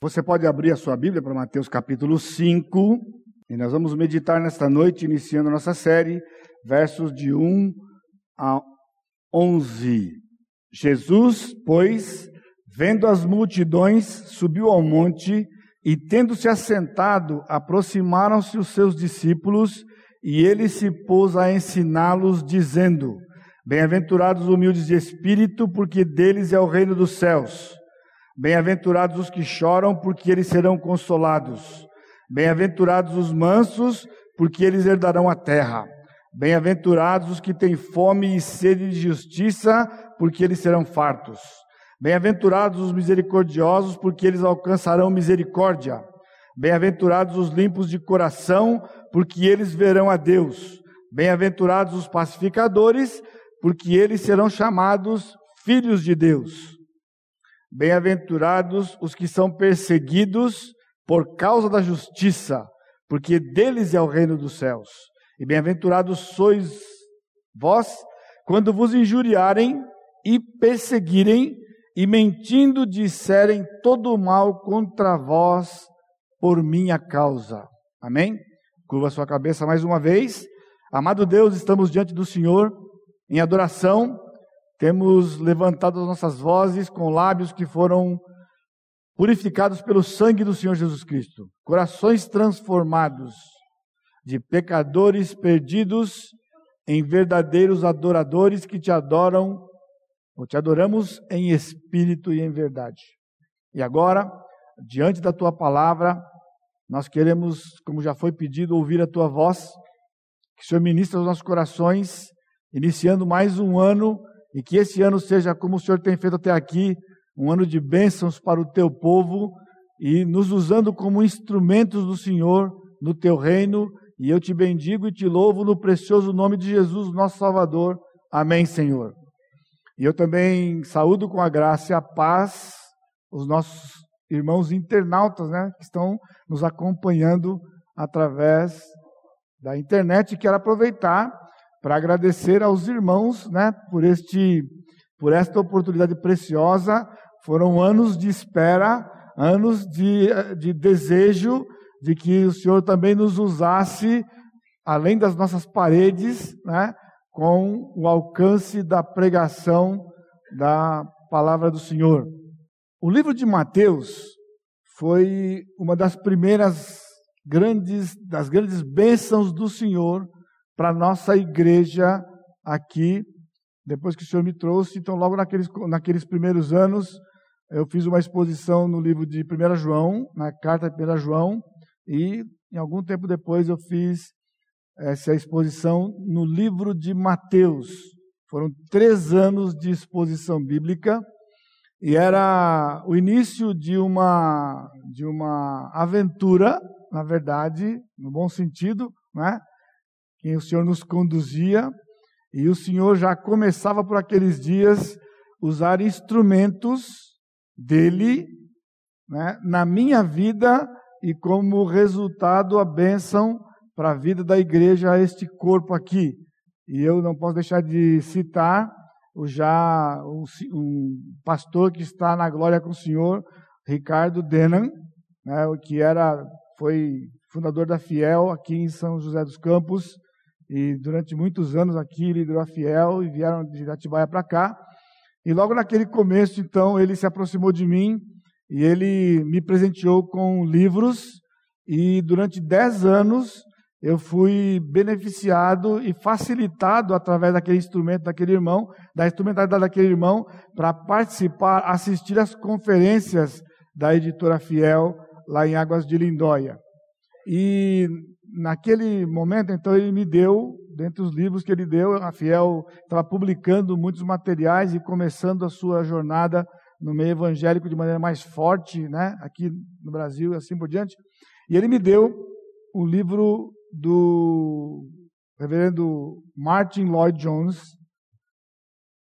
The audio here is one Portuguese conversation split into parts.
Você pode abrir a sua Bíblia para Mateus capítulo 5, e nós vamos meditar nesta noite, iniciando nossa série, versos de 1 a 11. Jesus, pois, vendo as multidões, subiu ao monte e, tendo se assentado, aproximaram-se os seus discípulos e ele se pôs a ensiná-los, dizendo: Bem-aventurados os humildes de espírito, porque deles é o reino dos céus. Bem-aventurados os que choram, porque eles serão consolados. Bem-aventurados os mansos, porque eles herdarão a terra. Bem-aventurados os que têm fome e sede de justiça, porque eles serão fartos. Bem-aventurados os misericordiosos, porque eles alcançarão misericórdia. Bem-aventurados os limpos de coração, porque eles verão a Deus. Bem-aventurados os pacificadores, porque eles serão chamados filhos de Deus. Bem-aventurados os que são perseguidos por causa da justiça, porque deles é o reino dos céus. E bem-aventurados sois vós quando vos injuriarem e perseguirem e mentindo disserem todo o mal contra vós por minha causa. Amém? Curva sua cabeça mais uma vez. Amado Deus, estamos diante do Senhor em adoração temos levantado as nossas vozes com lábios que foram purificados pelo sangue do Senhor Jesus Cristo, corações transformados de pecadores perdidos em verdadeiros adoradores que te adoram, ou te adoramos em espírito e em verdade. E agora, diante da tua palavra, nós queremos, como já foi pedido, ouvir a tua voz, que o Senhor ministre aos nossos corações, iniciando mais um ano e que esse ano seja como o Senhor tem feito até aqui, um ano de bênçãos para o teu povo e nos usando como instrumentos do Senhor no teu reino. E eu te bendigo e te louvo no precioso nome de Jesus, nosso Salvador. Amém, Senhor. E eu também saúdo com a graça e a paz os nossos irmãos internautas, né, que estão nos acompanhando através da internet. Quero aproveitar para agradecer aos irmãos, né, por este por esta oportunidade preciosa. Foram anos de espera, anos de, de desejo de que o Senhor também nos usasse além das nossas paredes, né, com o alcance da pregação da palavra do Senhor. O livro de Mateus foi uma das primeiras grandes das grandes bênçãos do Senhor para a nossa igreja aqui, depois que o Senhor me trouxe. Então, logo naqueles, naqueles primeiros anos, eu fiz uma exposição no livro de 1 João, na carta de 1 João, e em algum tempo depois eu fiz essa exposição no livro de Mateus. Foram três anos de exposição bíblica e era o início de uma de uma aventura, na verdade, no bom sentido, né? Quem o Senhor nos conduzia, e o Senhor já começava por aqueles dias usar instrumentos dele né, na minha vida e como resultado a bênção para a vida da igreja, este corpo aqui. E eu não posso deixar de citar o já um, um pastor que está na glória com o Senhor, Ricardo Denan, né, que era foi fundador da Fiel aqui em São José dos Campos, e durante muitos anos aqui liderou a Fiel e vieram de Atibaia para cá. E logo naquele começo, então, ele se aproximou de mim e ele me presenteou com livros. E durante dez anos eu fui beneficiado e facilitado através daquele instrumento daquele irmão, da instrumentalidade daquele irmão, para participar, assistir às conferências da editora Fiel lá em Águas de Lindóia. E naquele momento, então, ele me deu, dentre os livros que ele deu, a Fiel estava publicando muitos materiais e começando a sua jornada no meio evangélico de maneira mais forte, né, aqui no Brasil e assim por diante. E ele me deu o livro do reverendo Martin Lloyd Jones,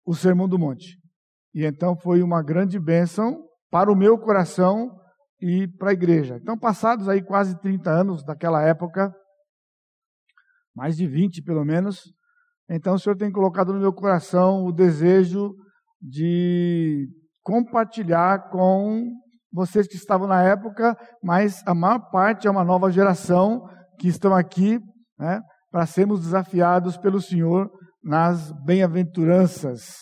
O Sermão do Monte. E então foi uma grande bênção para o meu coração e para a igreja. Então, passados aí quase 30 anos daquela época, mais de 20 pelo menos, então o Senhor tem colocado no meu coração o desejo de compartilhar com vocês que estavam na época, mas a maior parte é uma nova geração que estão aqui né, para sermos desafiados pelo Senhor nas bem-aventuranças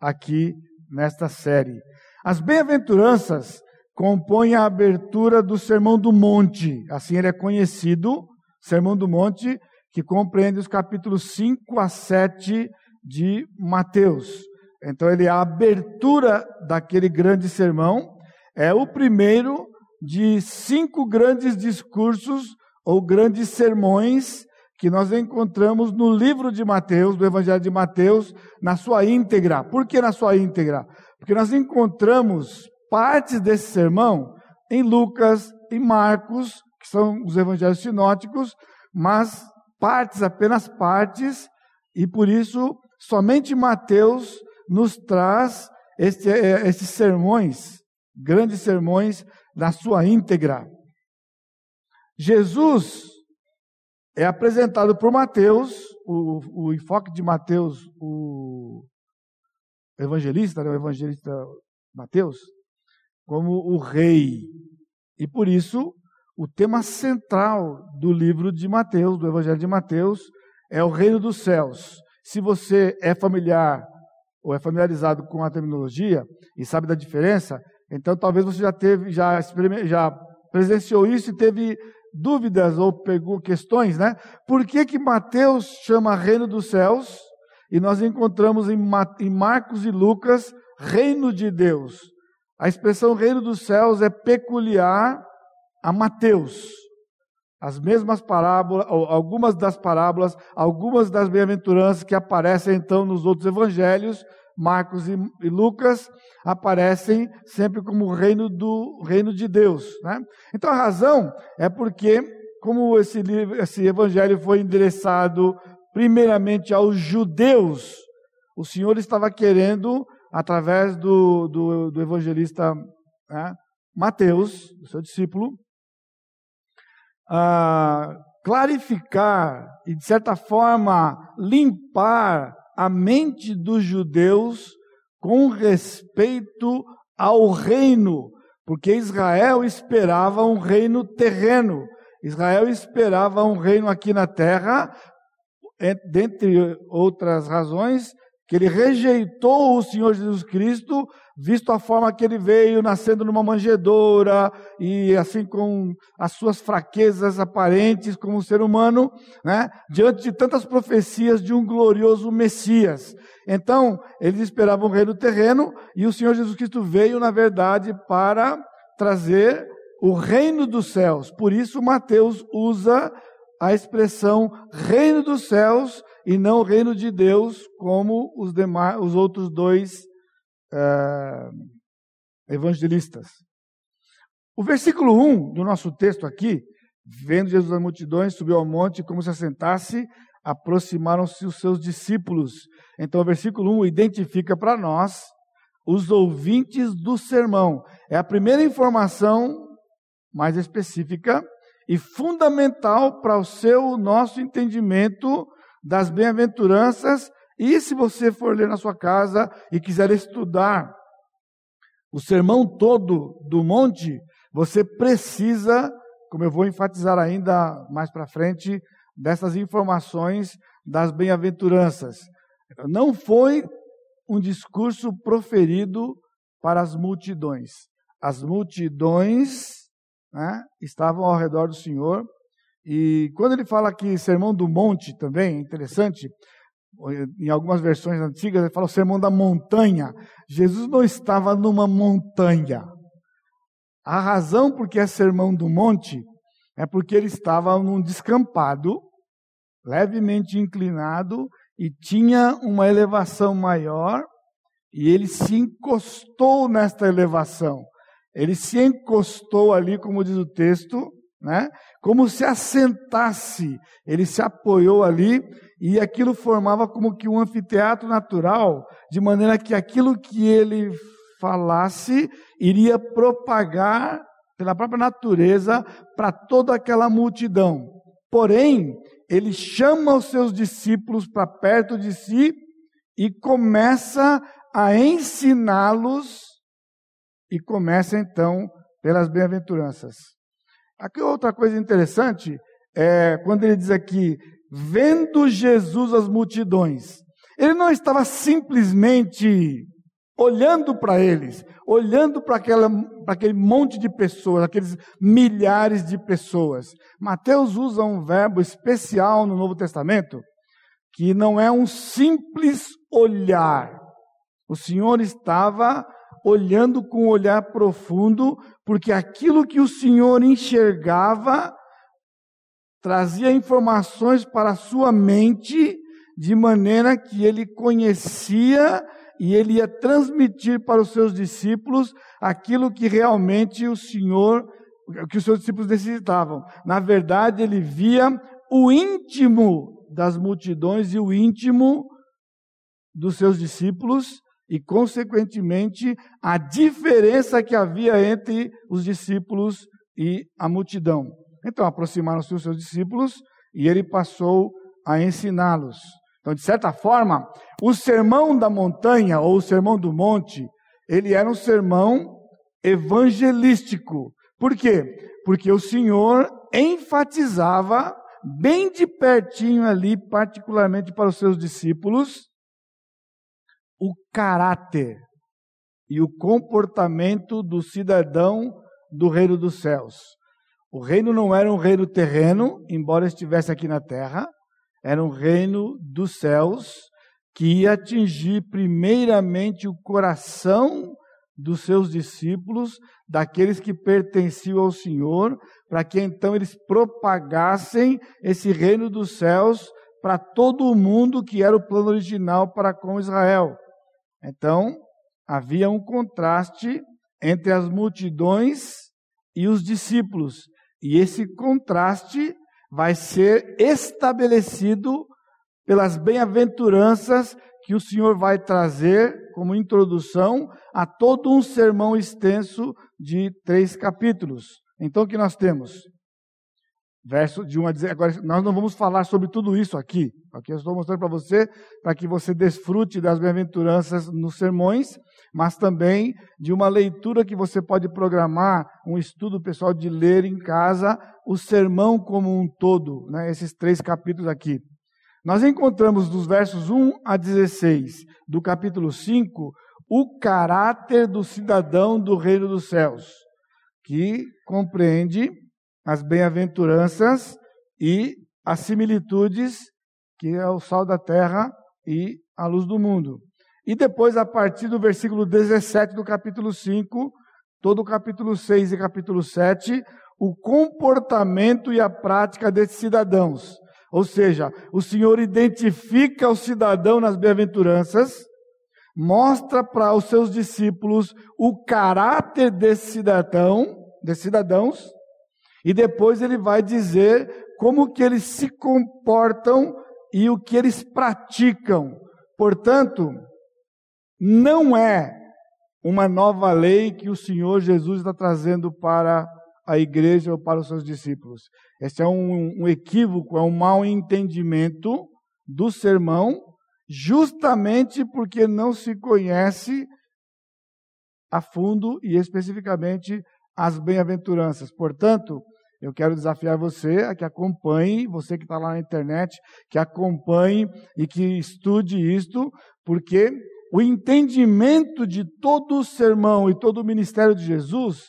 aqui nesta série. As bem-aventuranças compõem a abertura do Sermão do Monte, assim ele é conhecido, Sermão do Monte, que compreende os capítulos 5 a 7 de Mateus. Então ele é a abertura daquele grande sermão, é o primeiro de cinco grandes discursos ou grandes sermões que nós encontramos no livro de Mateus, do Evangelho de Mateus, na sua íntegra. Por que na sua íntegra? Porque nós encontramos partes desse sermão em Lucas, em Marcos, que são os evangelhos sinóticos, mas partes, apenas partes, e por isso somente Mateus nos traz este, é, esses sermões, grandes sermões, na sua íntegra. Jesus é apresentado por Mateus, o, o enfoque de Mateus, o evangelista, né, o evangelista Mateus, como o rei. E por isso, o tema central do livro de Mateus, do evangelho de Mateus, é o reino dos céus. Se você é familiar ou é familiarizado com a terminologia e sabe da diferença, então talvez você já teve, já, já presenciou isso e teve dúvidas ou pegou questões, né? Por que que Mateus chama reino dos céus e nós encontramos em, Marcos e Lucas reino de Deus? A expressão reino dos céus é peculiar a Mateus. As mesmas parábolas, algumas das parábolas, algumas das bem-aventuranças que aparecem então nos outros evangelhos, Marcos e, Lucas, aparecem sempre como reino do reino de Deus. Né? Então a razão é porque, como esse, livro, esse evangelho foi endereçado primeiramente aos judeus, o Senhor estava querendo, através do, do, do evangelista né, Mateus, seu discípulo, ah, clarificar e, de certa forma, limpar a mente dos judeus com respeito ao reino, porque Israel esperava um reino terreno, Israel esperava um reino aqui na terra, dentre outras razões, que ele rejeitou o Senhor Jesus Cristo, visto a forma que ele veio, nascendo numa manjedoura, e assim com as suas fraquezas aparentes como ser humano, né? diante de tantas profecias de um glorioso Messias. Então, eles esperavam um reino terreno, e o Senhor Jesus Cristo veio, na verdade, para trazer o reino dos céus. Por isso, Mateus usa a expressão reino dos céus e não o reino de Deus, como os, demais, os outros dois uh, evangelistas. O versículo 1 do nosso texto aqui, vendo Jesus as multidões, subiu ao monte, como se assentasse, aproximaram-se os seus discípulos. Então, o versículo 1 identifica para nós os ouvintes do sermão. É a primeira informação mais específica e fundamental para o seu nosso entendimento das bem-aventuranças. E se você for ler na sua casa e quiser estudar o sermão todo do monte, você precisa, como eu vou enfatizar ainda mais para frente, dessas informações das bem-aventuranças. Não foi um discurso proferido para as multidões. As multidões né, estavam ao redor do Senhor e quando ele fala aqui Sermão do Monte também, é interessante, em algumas versões antigas ele fala o Sermão da Montanha. Jesus não estava numa montanha. A razão por que é Sermão do Monte é porque ele estava num descampado, levemente inclinado, e tinha uma elevação maior, e ele se encostou nesta elevação. Ele se encostou ali, como diz o texto, né? Como se assentasse, ele se apoiou ali e aquilo formava como que um anfiteatro natural, de maneira que aquilo que ele falasse iria propagar pela própria natureza para toda aquela multidão. Porém, ele chama os seus discípulos para perto de si e começa a ensiná-los e começa então pelas bem-aventuranças. Aqui outra coisa interessante é quando ele diz aqui, vendo Jesus as multidões. Ele não estava simplesmente olhando para eles, olhando para aquele monte de pessoas, aqueles milhares de pessoas. Mateus usa um verbo especial no Novo Testamento, que não é um simples olhar. O Senhor estava olhando com um olhar profundo, porque aquilo que o Senhor enxergava trazia informações para a sua mente, de maneira que ele conhecia e ele ia transmitir para os seus discípulos aquilo que realmente o Senhor, que os seus discípulos necessitavam. Na verdade, ele via o íntimo das multidões e o íntimo dos seus discípulos e, consequentemente, a diferença que havia entre os discípulos e a multidão. Então, aproximaram-se os seus discípulos e ele passou a ensiná-los. Então, de certa forma, o sermão da montanha ou o sermão do monte, ele era um sermão evangelístico. Por quê? Porque o Senhor enfatizava bem de pertinho ali, particularmente para os seus discípulos, o caráter e o comportamento do cidadão do reino dos céus. O reino não era um reino terreno, embora estivesse aqui na terra, era um reino dos céus que ia atingir primeiramente o coração dos seus discípulos, daqueles que pertenciam ao Senhor, para que então eles propagassem esse reino dos céus para todo o mundo, que era o plano original para com Israel. Então, havia um contraste entre as multidões e os discípulos, e esse contraste vai ser estabelecido pelas bem-aventuranças que o Senhor vai trazer como introdução a todo um sermão extenso de três capítulos. Então, o que nós temos? Verso de 1 a 10. Agora, nós não vamos falar sobre tudo isso aqui. Aqui eu estou mostrando para você, para que você desfrute das bem-aventuranças nos sermões, mas também de uma leitura que você pode programar, um estudo pessoal de ler em casa, o sermão como um todo, né, esses três capítulos aqui. Nós encontramos dos versos 1 a 16 do capítulo 5 o caráter do cidadão do reino dos céus, que compreende as bem-aventuranças e as similitudes, que é o sal da terra e a luz do mundo. E depois, a partir do versículo 17 do capítulo 5, todo o capítulo 6 e capítulo 7, o comportamento e a prática desses cidadãos. Ou seja, o Senhor identifica o cidadão nas bem-aventuranças, mostra para os seus discípulos o caráter desse cidadão, desses cidadãos, e depois ele vai dizer como que eles se comportam e o que eles praticam. Portanto, não é uma nova lei que o Senhor Jesus está trazendo para a igreja ou para os seus discípulos. Esse é um, um equívoco, é um mau entendimento do sermão, justamente porque não se conhece a fundo e especificamente as bem-aventuranças. Portanto, eu quero desafiar você a que acompanhe, você que está lá na internet, que acompanhe e que estude isto, porque o entendimento de todo o sermão e todo o ministério de Jesus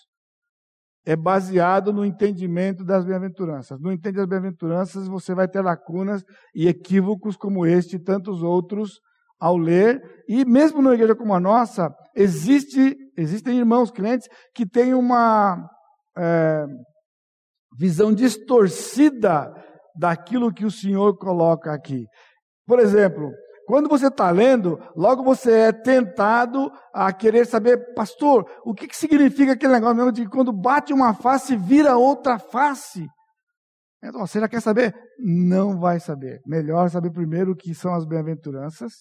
é baseado no entendimento das bem-aventuranças. No entende das bem-aventuranças, você vai ter lacunas e equívocos como este e tantos outros ao ler. E mesmo numa igreja como a nossa, existe, existem irmãos crentes que têm uma é, visão distorcida daquilo que o Senhor coloca aqui. Por exemplo, quando você está lendo, logo você é tentado a querer saber, pastor, o que, que significa aquele negócio mesmo de quando bate uma face, vira outra face? Então, você já quer saber? Não vai saber. Melhor saber primeiro o que são as bem-aventuranças,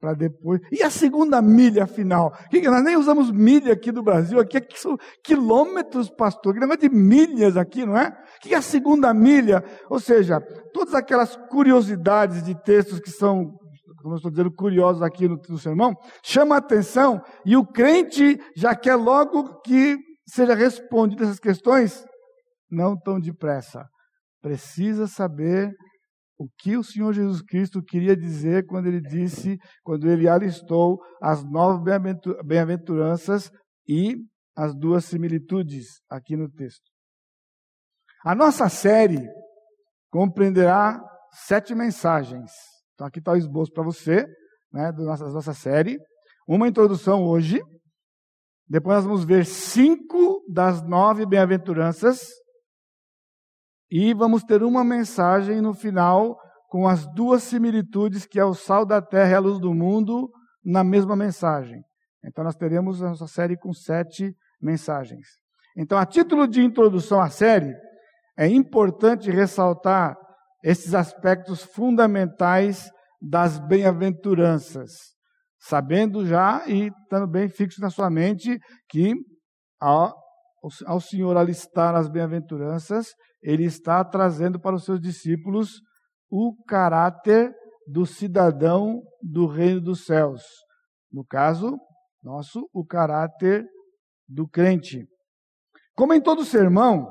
para depois. E a segunda milha final? Que nós nem usamos milha aqui do Brasil, aqui, aqui são quilômetros, pastor. Que negócio de milhas aqui, não é? Que é a segunda milha? Ou seja, todas aquelas curiosidades de textos que são como eu estou dizendo, curiosos aqui no, no sermão, chama a atenção e o crente já quer logo que seja respondida essas questões? Não tão depressa. Precisa saber o que o Senhor Jesus Cristo queria dizer quando ele disse, quando ele alistou as nove bem-aventuranças e as duas similitudes aqui no texto. A nossa série compreenderá sete mensagens. Então aqui está o esboço para você, né, da nossa, da nossa série. Uma introdução hoje. Depois nós vamos ver cinco das nove bem-aventuranças. E vamos ter uma mensagem no final com as duas similitudes, que é o sal da terra e a luz do mundo, na mesma mensagem. Então nós teremos a nossa série com sete mensagens. Então, a título de introdução à série, é importante ressaltar esses aspectos fundamentais das bem-aventuranças, sabendo já e estando bem fixo na sua mente que ao, ao Senhor alistar as bem-aventuranças, ele está trazendo para os seus discípulos o caráter do cidadão do reino dos céus. No caso nosso, o caráter do crente. Como em todo sermão,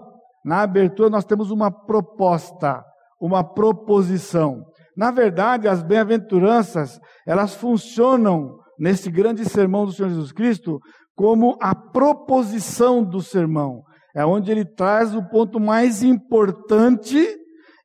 na abertura nós temos uma proposta, uma proposição. Na verdade, as bem-aventuranças, elas funcionam nesse grande sermão do Senhor Jesus Cristo como a proposição do sermão. É onde ele traz o ponto mais importante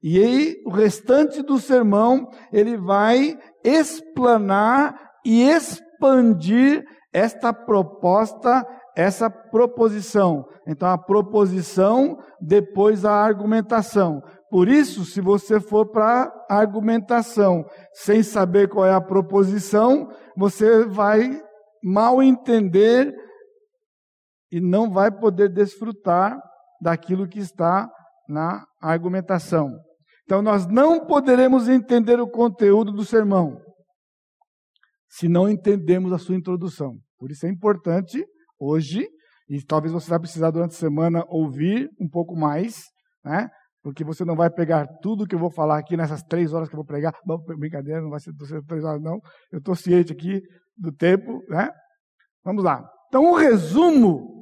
e aí o restante do sermão ele vai explanar e expandir esta proposta essa proposição. Então, a proposição, depois a argumentação. Por isso, se você for para argumentação sem saber qual é a proposição, você vai mal entender e não vai poder desfrutar daquilo que está na argumentação. Então, nós não poderemos entender o conteúdo do sermão se não entendemos a sua introdução. Por isso é importante hoje, e talvez você vai precisar durante a semana ouvir um pouco mais, né? Porque você não vai pegar tudo que eu vou falar aqui nessas três horas que eu vou pregar. Não, brincadeira, não vai ser três horas, não. Eu estou ciente aqui do tempo, né? Vamos lá. Então, o resumo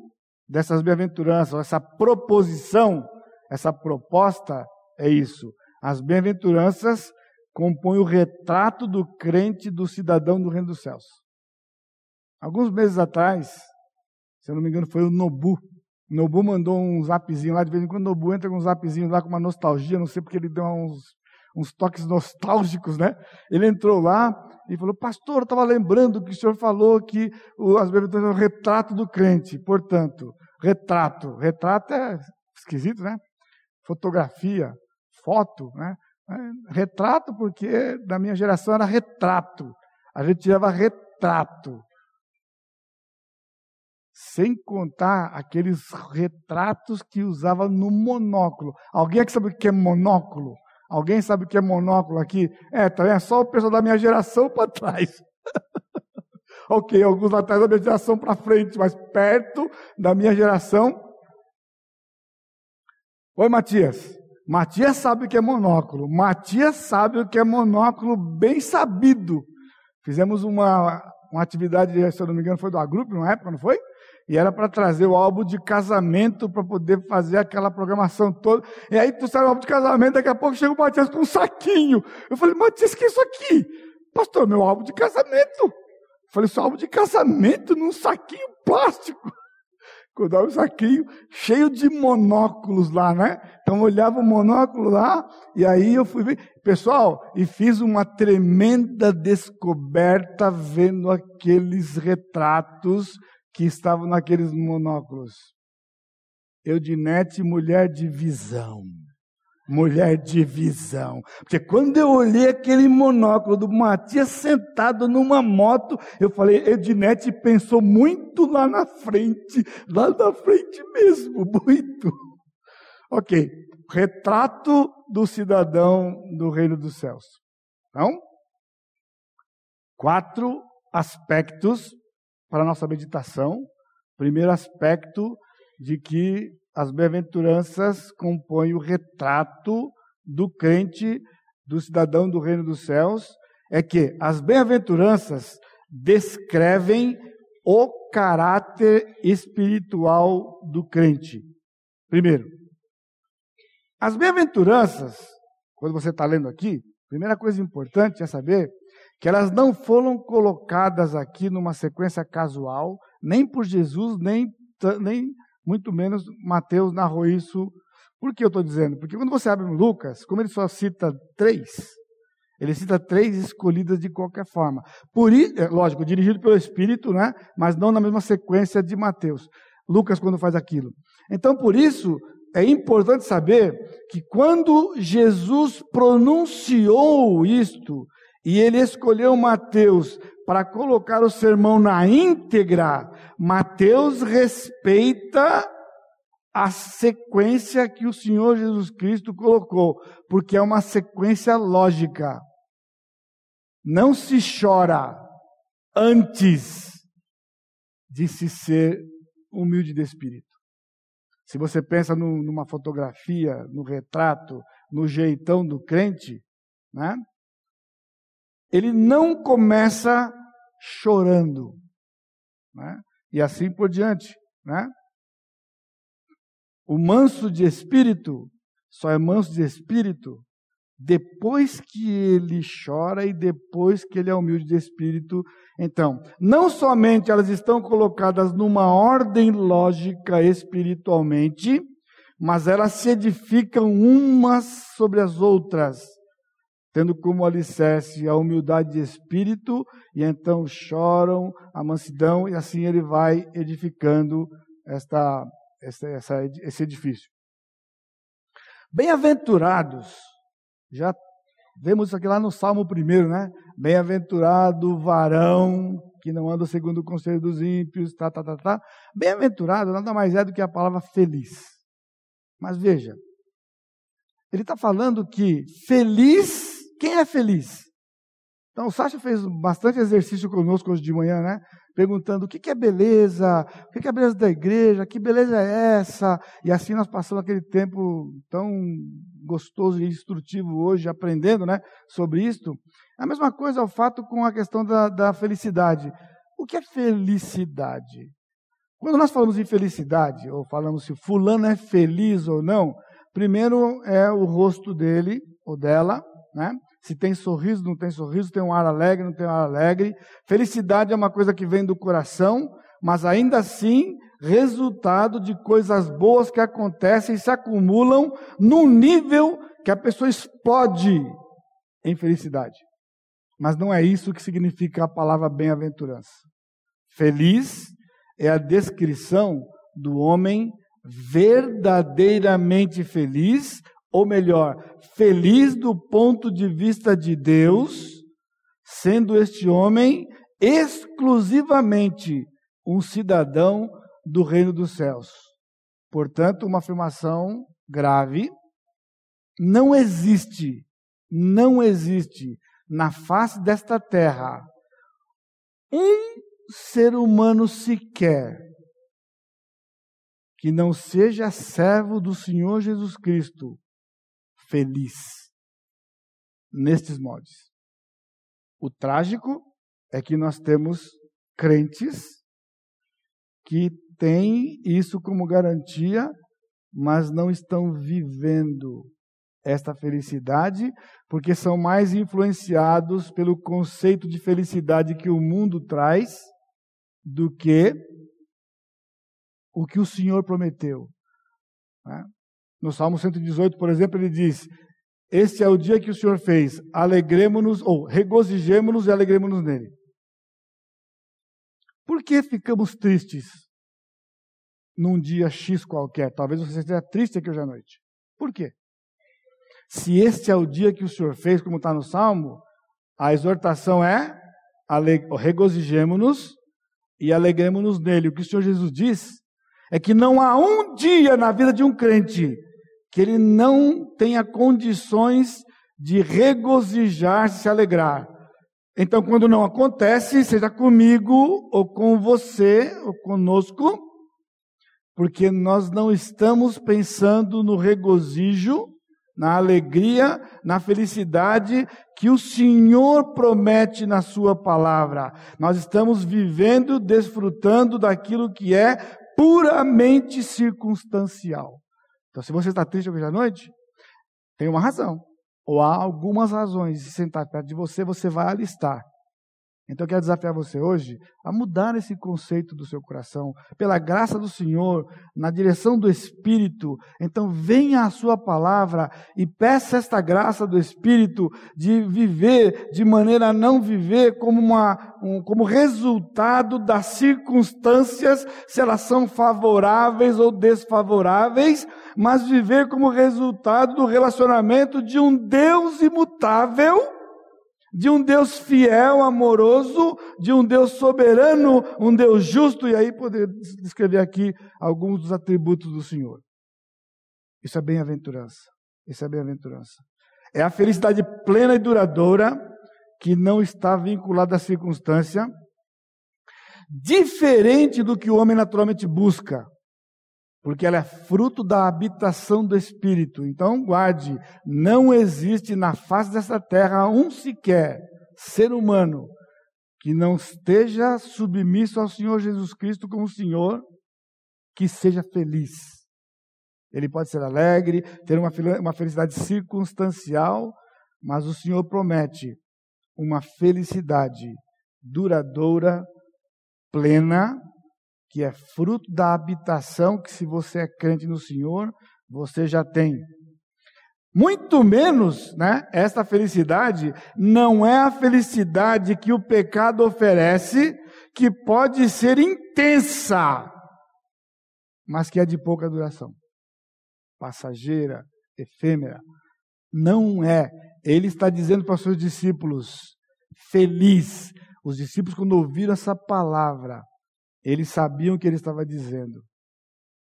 dessas bem-aventuranças, essa proposição, essa proposta é isso. As bem-aventuranças compõem o retrato do crente, do cidadão do reino dos céus. Alguns meses atrás, se eu não me engano, foi o Nobu. O Nobu mandou um zapzinho lá, de vez em quando o Nobu entra com um zapzinho lá com uma nostalgia, não sei porque ele deu uns, uns toques nostálgicos, né? Ele entrou lá e falou, pastor, eu estava lembrando que o senhor falou que o, as bebês são o retrato do crente. Portanto, retrato. Retrato é esquisito, né? Fotografia, foto, né? É, retrato porque na minha geração era retrato. A gente tirava retrato sem contar aqueles retratos que usava no monóculo. Alguém aqui sabe o que é monóculo? Alguém sabe o que é monóculo aqui? É, tá vendo? É só o pessoal da minha geração para trás. Ok, alguns atrás da minha geração para frente, mas perto da minha geração. Oi, Matias. Matias sabe o que é monóculo. Matias sabe o que é monóculo bem sabido. Fizemos uma, uma atividade, se eu não me engano, foi do Agrupo, na época, não foi? E era para trazer o álbum de casamento para poder fazer aquela programação toda. E aí tu sai o álbum de casamento, daqui a pouco chega o Matias com um saquinho. Eu falei, Matias, que é isso aqui? Pastor, meu álbum de casamento. Falei, seu álbum de casamento num saquinho plástico. Quando um saquinho cheio de monóculos lá, né? Então eu olhava o monóculo lá, e aí eu fui ver. Pessoal, e fiz uma tremenda descoberta vendo aqueles retratos que estavam naqueles monóculos. Eudinete, mulher de visão. Mulher de visão. Porque quando eu olhei aquele monóculo do Matias sentado numa moto, eu falei, Edinete pensou muito lá na frente, lá na frente mesmo, muito. Ok, retrato do cidadão do reino dos céus. Então, quatro aspectos para a nossa meditação. Primeiro aspecto de que as bem-aventuranças compõem o retrato do crente, do cidadão do reino dos céus, é que as bem-aventuranças descrevem o caráter espiritual do crente. Primeiro, as bem-aventuranças, quando você está lendo aqui, primeira coisa importante é saber que elas não foram colocadas aqui numa sequência casual, nem por Jesus, nem, nem muito menos Mateus narrou isso. Por que eu estou dizendo? Porque quando você abre Lucas, como ele só cita três, ele cita três escolhidas de qualquer forma. Por é, lógico, dirigido pelo Espírito, né? mas não na mesma sequência de Mateus. Lucas, quando faz aquilo. Então, por isso, é importante saber que quando Jesus pronunciou isto, e ele escolheu Mateus para colocar o sermão na íntegra, Mateus respeita a sequência que o Senhor Jesus Cristo colocou, porque é uma sequência lógica. Não se chora antes de se ser humilde de espírito. Se você pensa no, numa fotografia, no retrato, no jeitão do crente, né? ele não começa chorando. Né? E assim por diante. Né? O manso de espírito só é manso de espírito depois que ele chora e depois que ele é humilde de espírito. Então, não somente elas estão colocadas numa ordem lógica espiritualmente, mas elas se edificam umas sobre as outras, tendo como alicerce a humildade de espírito, e então choram a mansidão, e assim ele vai edificando esta, esta, essa, esse edifício. Bem-aventurados já vemos isso aqui lá no Salmo 1, né? Bem-aventurado varão que não anda segundo o conselho dos ímpios, tá, tá, tá, tá. Bem-aventurado nada mais é do que a palavra feliz. Mas veja, ele está falando que feliz, quem é feliz? Então, o Sacha fez bastante exercício conosco hoje de manhã, né? Perguntando o que, é beleza, o que, é a beleza da igreja, que beleza é essa? E assim nós passamos aquele tempo tão gostoso e instrutivo hoje, aprendendo, né? Sobre isto. A mesma coisa é o fato com a questão da, da felicidade. O que é felicidade? Quando nós falamos em felicidade, ou falamos se fulano é feliz ou não, primeiro é o rosto dele ou dela, né? Se tem sorriso, não tem sorriso, tem um ar alegre, não tem um ar alegre. Felicidade é uma coisa que vem do coração, mas ainda assim, resultado de coisas boas que acontecem e se acumulam num nível que a pessoa explode em felicidade. Mas não é isso que significa a palavra bem-aventurança. Feliz é a descrição do homem verdadeiramente feliz ou melhor, feliz do ponto de vista de Deus, sendo este homem exclusivamente um cidadão do reino dos céus. Portanto, uma afirmação grave. Não existe, não existe na face desta terra um ser humano sequer que não seja servo do Senhor Jesus Cristo feliz nestes modos. O trágico é que nós temos crentes que têm isso como garantia, mas não estão vivendo esta felicidade, porque são mais influenciados pelo conceito de felicidade que o mundo traz do que o que o Senhor prometeu. Né? No Salmo 118, por exemplo, ele diz: Este é o dia que o Senhor fez, alegremos-nos, ou regozijemos-nos e alegremos-nos nele. Por que ficamos tristes num dia X qualquer? Talvez você esteja triste aqui hoje à noite. Por quê? Se este é o dia que o Senhor fez, como está no Salmo, a exortação é regozijemos-nos e alegremos-nos nele. O que o Senhor Jesus diz é que não há um dia na vida de um crente que ele não tenha condições de regozijar-se, se alegrar. Então, quando não acontece, seja comigo, ou com você, ou conosco, porque nós não estamos pensando no regozijo na alegria, na felicidade que o Senhor promete na Sua palavra. Nós estamos vivendo, desfrutando daquilo que é puramente circunstancial. Então, se você está triste hoje à noite, tem uma razão, ou há algumas razões de sentar perto de você, você vai alistar. Então eu quero desafiar você hoje a mudar esse conceito do seu coração, pela graça do Senhor, na direção do Espírito. Então venha a sua palavra e peça esta graça do Espírito de viver de maneira a não viver como, uma, um, como resultado das circunstâncias, se elas são favoráveis ou desfavoráveis, mas viver como resultado do relacionamento de um Deus imutável de um Deus fiel, amoroso, de um Deus soberano, um Deus justo, e aí poder descrever aqui alguns dos atributos do Senhor. Isso é bem-aventurança. Isso é bem-aventurança. É a felicidade plena e duradoura que não está vinculada à circunstância, diferente do que o homem naturalmente busca porque ela é fruto da habitação do Espírito. Então, guarde: não existe na face dessa terra um sequer ser humano que não esteja submisso ao Senhor Jesus Cristo como Senhor, que seja feliz. Ele pode ser alegre, ter uma, uma felicidade circunstancial, mas o Senhor promete uma felicidade duradoura, plena, que é fruto da habitação que, se você é crente no Senhor, você já tem. Muito menos, né? Esta felicidade não é a felicidade que o pecado oferece, que pode ser intensa, mas que é de pouca duração, passageira, efêmera. Não é. Ele está dizendo para os seus discípulos: feliz. Os discípulos, quando ouviram essa palavra, eles sabiam o que ele estava dizendo.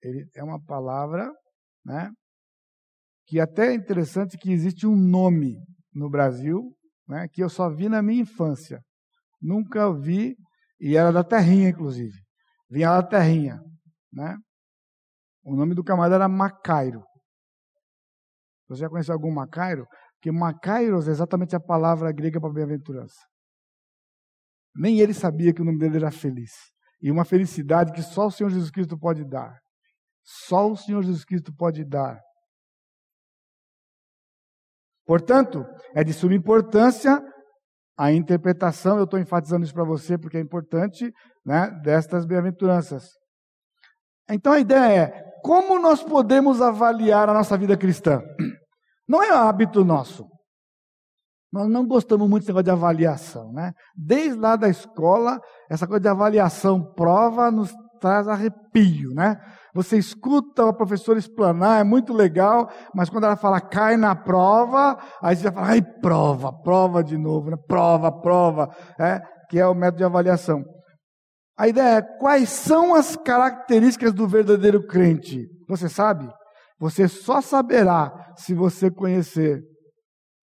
Ele, é uma palavra, né? Que até é interessante que existe um nome no Brasil, né? Que eu só vi na minha infância. Nunca vi, e era da terrinha, inclusive. Vinha lá da terrinha, né? O nome do camarada era Macairo. Você já conheceu algum Macairo? Porque Macairos é exatamente a palavra grega para bem-aventurança. Nem ele sabia que o nome dele era feliz e uma felicidade que só o Senhor Jesus Cristo pode dar. Só o Senhor Jesus Cristo pode dar. Portanto, é de suma importância a interpretação, eu estou enfatizando isso para você porque é importante, né, destas bem-aventuranças. Então a ideia é, como nós podemos avaliar a nossa vida cristã? Não é hábito nosso. Nós não gostamos muito desse negócio de avaliação, né? Desde lá da escola, essa coisa de avaliação prova nos traz arrepio, né? Você escuta a professora explanar, é muito legal, mas quando ela fala cai na prova, aí você já fala, ai, prova, prova de novo, né? Prova, prova, é, que é o método de avaliação. A ideia é quais são as características do verdadeiro crente? Você sabe? Você só saberá se você conhecer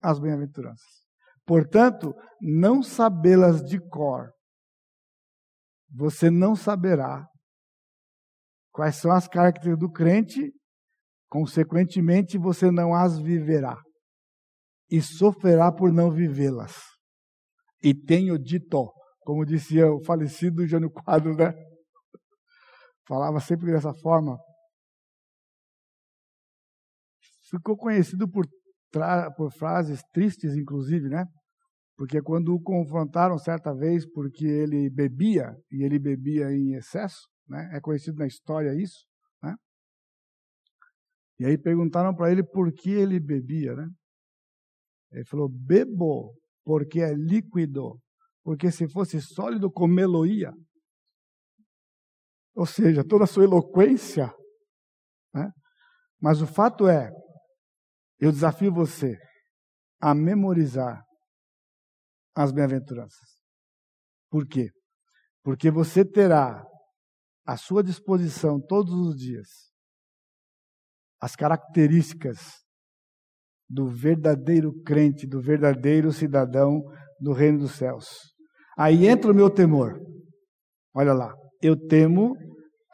as bem-aventuranças. Portanto, não sabê-las de cor, você não saberá quais são as características do crente, consequentemente, você não as viverá e sofrerá por não vivê-las. E tenho dito, como dizia o falecido Jânio Quadro, né? Falava sempre dessa forma. Ficou conhecido por por frases tristes, inclusive, né? Porque quando o confrontaram certa vez porque ele bebia, e ele bebia em excesso, né? É conhecido na história isso, né? E aí perguntaram para ele por que ele bebia, né? Ele falou: bebo porque é líquido, porque se fosse sólido, comê-lo-ia. Ou seja, toda a sua eloquência. Né? Mas o fato é, eu desafio você a memorizar as bem-aventuranças. Por quê? Porque você terá à sua disposição todos os dias as características do verdadeiro crente, do verdadeiro cidadão do reino dos céus. Aí entra o meu temor. Olha lá, eu temo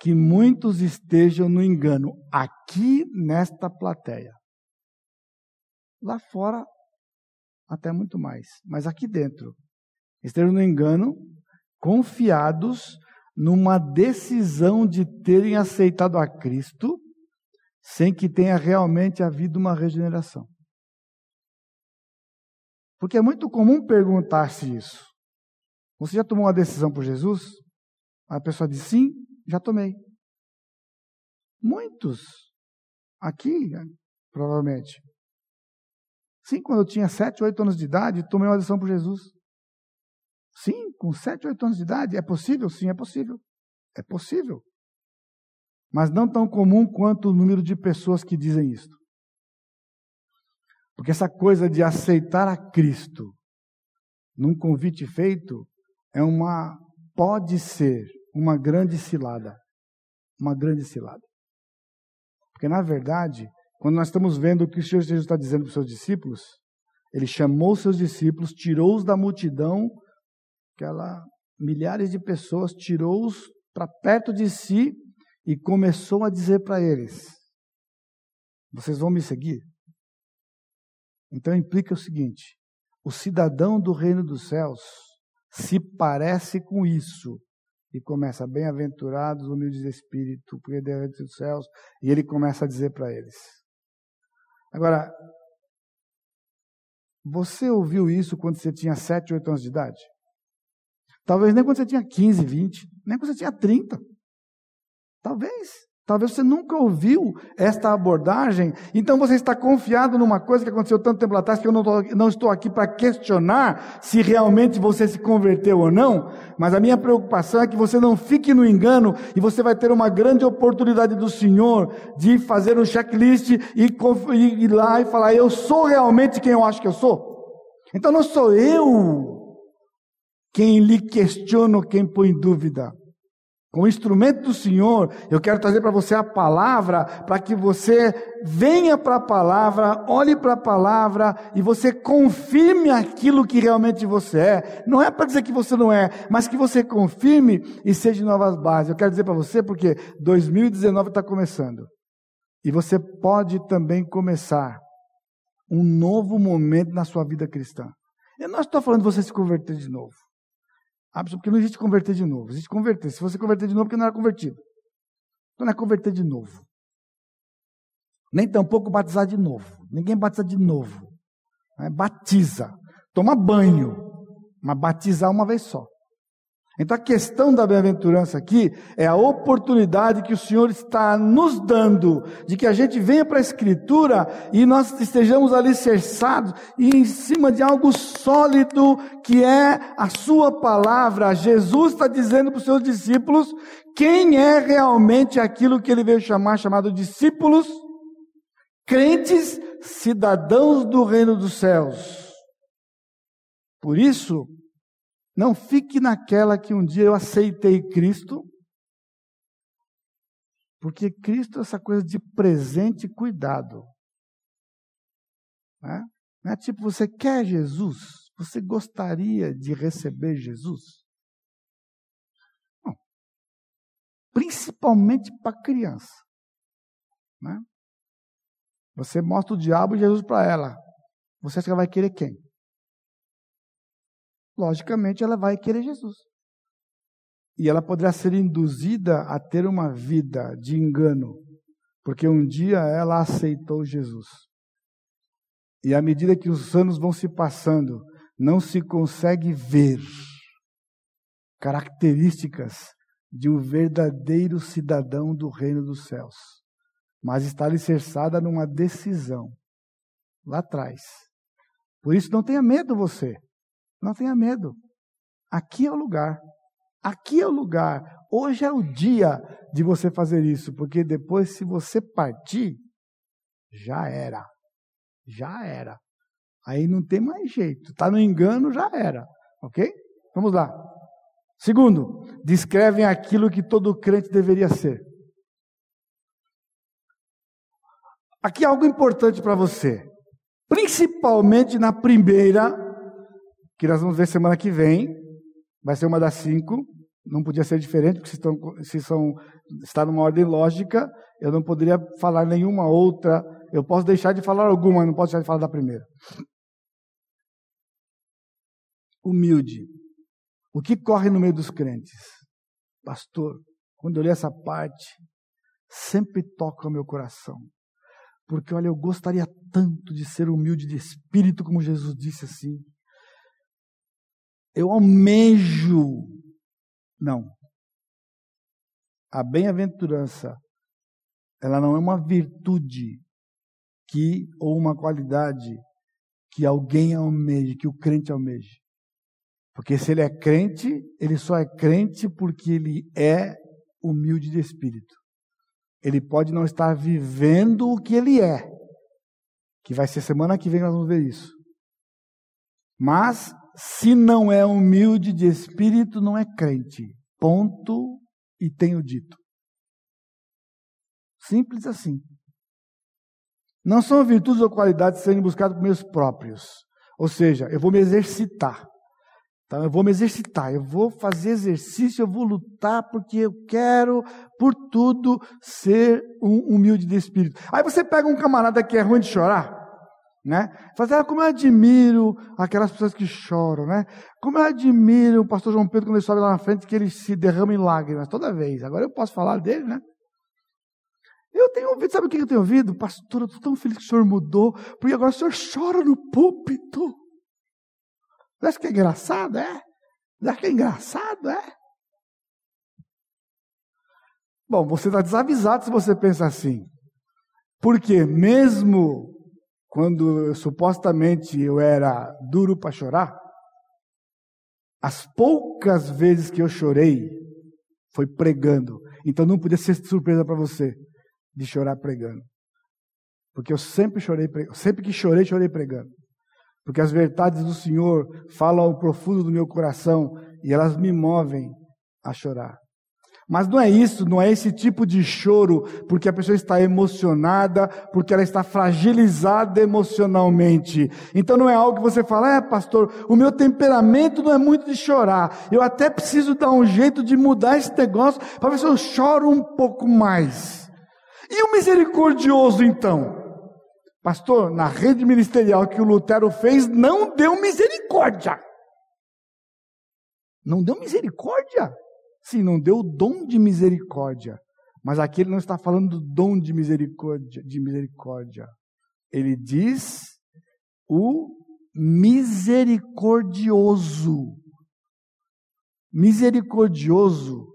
que muitos estejam no engano aqui nesta plateia Lá fora, até muito mais. Mas aqui dentro, estejam no engano, confiados numa decisão de terem aceitado a Cristo, sem que tenha realmente havido uma regeneração. Porque é muito comum perguntar-se isso. Você já tomou uma decisão por Jesus? A pessoa diz sim, já tomei. Muitos aqui, provavelmente. Sim, quando eu tinha 7, 8 anos de idade, tomei uma decisão por Jesus. Sim, com 7, 8 anos de idade. É possível? Sim, é possível. É possível. Mas não tão comum quanto o número de pessoas que dizem isso. Porque essa coisa de aceitar a Cristo num convite feito é uma, pode ser, uma grande cilada. Uma grande cilada. Porque, na verdade, quando nós estamos vendo o que o Senhor Jesus está dizendo para os seus discípulos, ele chamou seus discípulos, tirou-os da multidão, aquela milhares de pessoas, tirou-os para perto de si e começou a dizer para eles: Vocês vão me seguir? Então implica o seguinte: o cidadão do reino dos céus se parece com isso. E começa, bem-aventurados, humildes de espírito, porque diante dos céus. E ele começa a dizer para eles. Agora, você ouviu isso quando você tinha 7, 8 anos de idade? Talvez nem quando você tinha 15, 20, nem quando você tinha 30. Talvez. Talvez você nunca ouviu esta abordagem, então você está confiado numa coisa que aconteceu tanto tempo atrás que eu não, tô, não estou aqui para questionar se realmente você se converteu ou não, mas a minha preocupação é que você não fique no engano e você vai ter uma grande oportunidade do Senhor de fazer um checklist e, e ir lá e falar: Eu sou realmente quem eu acho que eu sou. Então não sou eu quem lhe questiono, quem põe dúvida. Como instrumento do Senhor, eu quero trazer para você a palavra, para que você venha para a palavra, olhe para a palavra e você confirme aquilo que realmente você é. Não é para dizer que você não é, mas que você confirme e seja de novas bases. Eu quero dizer para você porque 2019 está começando. E você pode também começar um novo momento na sua vida cristã. Eu não estou falando de você se converter de novo. Porque não existe converter de novo. Existe converter. Se você converter de novo, porque não era convertido. Então não é converter de novo. Nem tampouco batizar de novo. Ninguém batiza de novo. É, batiza. Toma banho. Mas batizar uma vez só. Então a questão da bem-aventurança aqui é a oportunidade que o Senhor está nos dando de que a gente venha para a Escritura e nós estejamos alicerçados e em cima de algo sólido que é a Sua palavra. Jesus está dizendo para os seus discípulos quem é realmente aquilo que ele veio chamar, chamado discípulos, crentes, cidadãos do reino dos céus. Por isso, não fique naquela que um dia eu aceitei Cristo, porque Cristo é essa coisa de presente e cuidado. Né? Não é tipo, você quer Jesus? Você gostaria de receber Jesus? Não. Principalmente para criança. Né? Você mostra o diabo e Jesus para ela. Você acha que ela vai querer quem? Logicamente ela vai querer Jesus. E ela poderá ser induzida a ter uma vida de engano, porque um dia ela aceitou Jesus. E à medida que os anos vão se passando, não se consegue ver características de um verdadeiro cidadão do reino dos céus, mas está alicerçada numa decisão lá atrás. Por isso, não tenha medo você. Não tenha medo. Aqui é o lugar. Aqui é o lugar. Hoje é o dia de você fazer isso, porque depois, se você partir, já era. Já era. Aí não tem mais jeito. Está no engano, já era. Ok? Vamos lá. Segundo, descrevem aquilo que todo crente deveria ser. Aqui é algo importante para você. Principalmente na primeira que nós vamos ver semana que vem. Vai ser uma das cinco. Não podia ser diferente, porque se, estão, se são, está numa ordem lógica, eu não poderia falar nenhuma outra Eu posso deixar de falar alguma, não posso deixar de falar da primeira. Humilde. O que corre no meio dos crentes? Pastor, quando eu li essa parte, sempre toca o meu coração. Porque, olha, eu gostaria tanto de ser humilde de espírito, como Jesus disse assim. Eu almejo. Não. A bem-aventurança, ela não é uma virtude que, ou uma qualidade que alguém almeje, que o crente almeje. Porque se ele é crente, ele só é crente porque ele é humilde de espírito. Ele pode não estar vivendo o que ele é, que vai ser semana que vem nós vamos ver isso. Mas se não é humilde de espírito, não é crente. Ponto e tenho dito. Simples assim. Não são virtudes ou qualidades serem buscadas por meus próprios. Ou seja, eu vou me exercitar. Então, eu vou me exercitar, eu vou fazer exercício, eu vou lutar, porque eu quero, por tudo, ser um humilde de espírito. Aí você pega um camarada que é ruim de chorar, né? Assim, ah, como eu admiro aquelas pessoas que choram, né? Como eu admiro o pastor João Pedro quando ele sobe lá na frente, que ele se derrama em lágrimas toda vez. Agora eu posso falar dele, né? Eu tenho ouvido, sabe o que eu tenho ouvido? Pastor, eu estou tão feliz que o senhor mudou, porque agora o senhor chora no púlpito. Acha que é engraçado? É? Acha que é engraçado? É? Bom, você está desavisado se você pensa assim. Porque mesmo quando supostamente eu era duro para chorar, as poucas vezes que eu chorei foi pregando. Então não podia ser surpresa para você de chorar pregando. Porque eu sempre chorei, sempre que chorei, chorei pregando porque as verdades do Senhor falam ao profundo do meu coração e elas me movem a chorar. Mas não é isso, não é esse tipo de choro porque a pessoa está emocionada, porque ela está fragilizada emocionalmente. Então não é algo que você fala, é pastor, o meu temperamento não é muito de chorar. Eu até preciso dar um jeito de mudar esse negócio para ver se eu choro um pouco mais. E o misericordioso então? Pastor, na rede ministerial que o Lutero fez, não deu misericórdia. Não deu misericórdia? Sim, não deu o dom de misericórdia. Mas aqui ele não está falando do dom de misericórdia, de misericórdia. Ele diz o misericordioso. Misericordioso,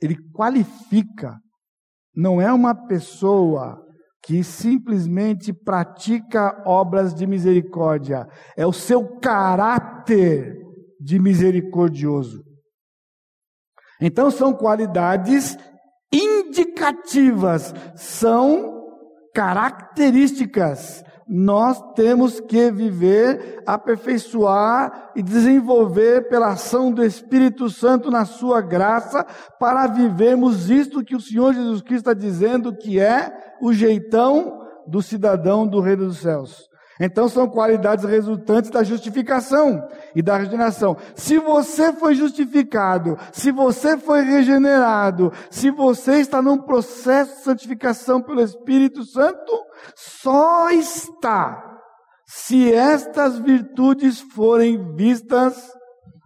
ele qualifica, não é uma pessoa que simplesmente pratica obras de misericórdia. É o seu caráter de misericordioso. Então são qualidades indicativas, são características. Nós temos que viver, aperfeiçoar e desenvolver pela ação do Espírito Santo na sua graça para vivermos isto que o Senhor Jesus Cristo está dizendo que é o jeitão do cidadão do reino dos céus. Então são qualidades resultantes da justificação e da regeneração. Se você foi justificado, se você foi regenerado, se você está num processo de santificação pelo Espírito Santo, só está se estas virtudes forem vistas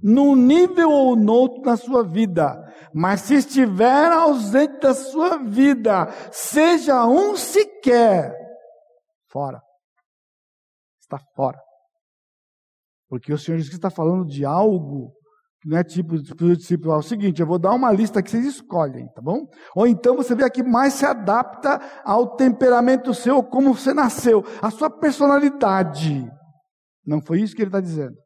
num nível ou noutro na sua vida. Mas se estiver ausente da sua vida, seja um sequer, fora. Está fora. Porque o Senhor Jesus está falando de algo que não é tipo de discípulo. É o seguinte, eu vou dar uma lista que vocês escolhem, tá bom? Ou então você vê aqui mais se adapta ao temperamento seu, como você nasceu, a sua personalidade. Não foi isso que ele está dizendo.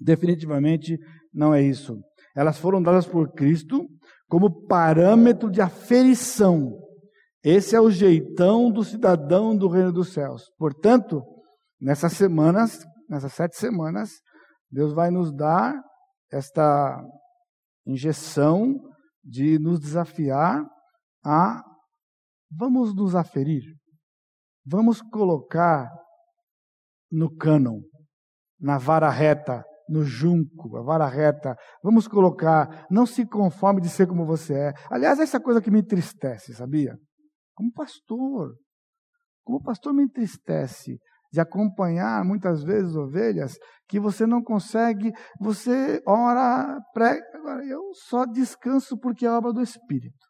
Definitivamente não é isso. Elas foram dadas por Cristo como parâmetro de aferição. Esse é o jeitão do cidadão do reino dos céus. Portanto, nessas semanas, nessas sete semanas, Deus vai nos dar esta injeção de nos desafiar a vamos nos aferir, vamos colocar no cânon, na vara reta, no junco, a vara reta. Vamos colocar, não se conforme de ser como você é. Aliás, essa coisa que me entristece, sabia? Como pastor. Como pastor me entristece de acompanhar muitas vezes ovelhas que você não consegue, você ora, prega. Agora, eu só descanso porque é obra do Espírito.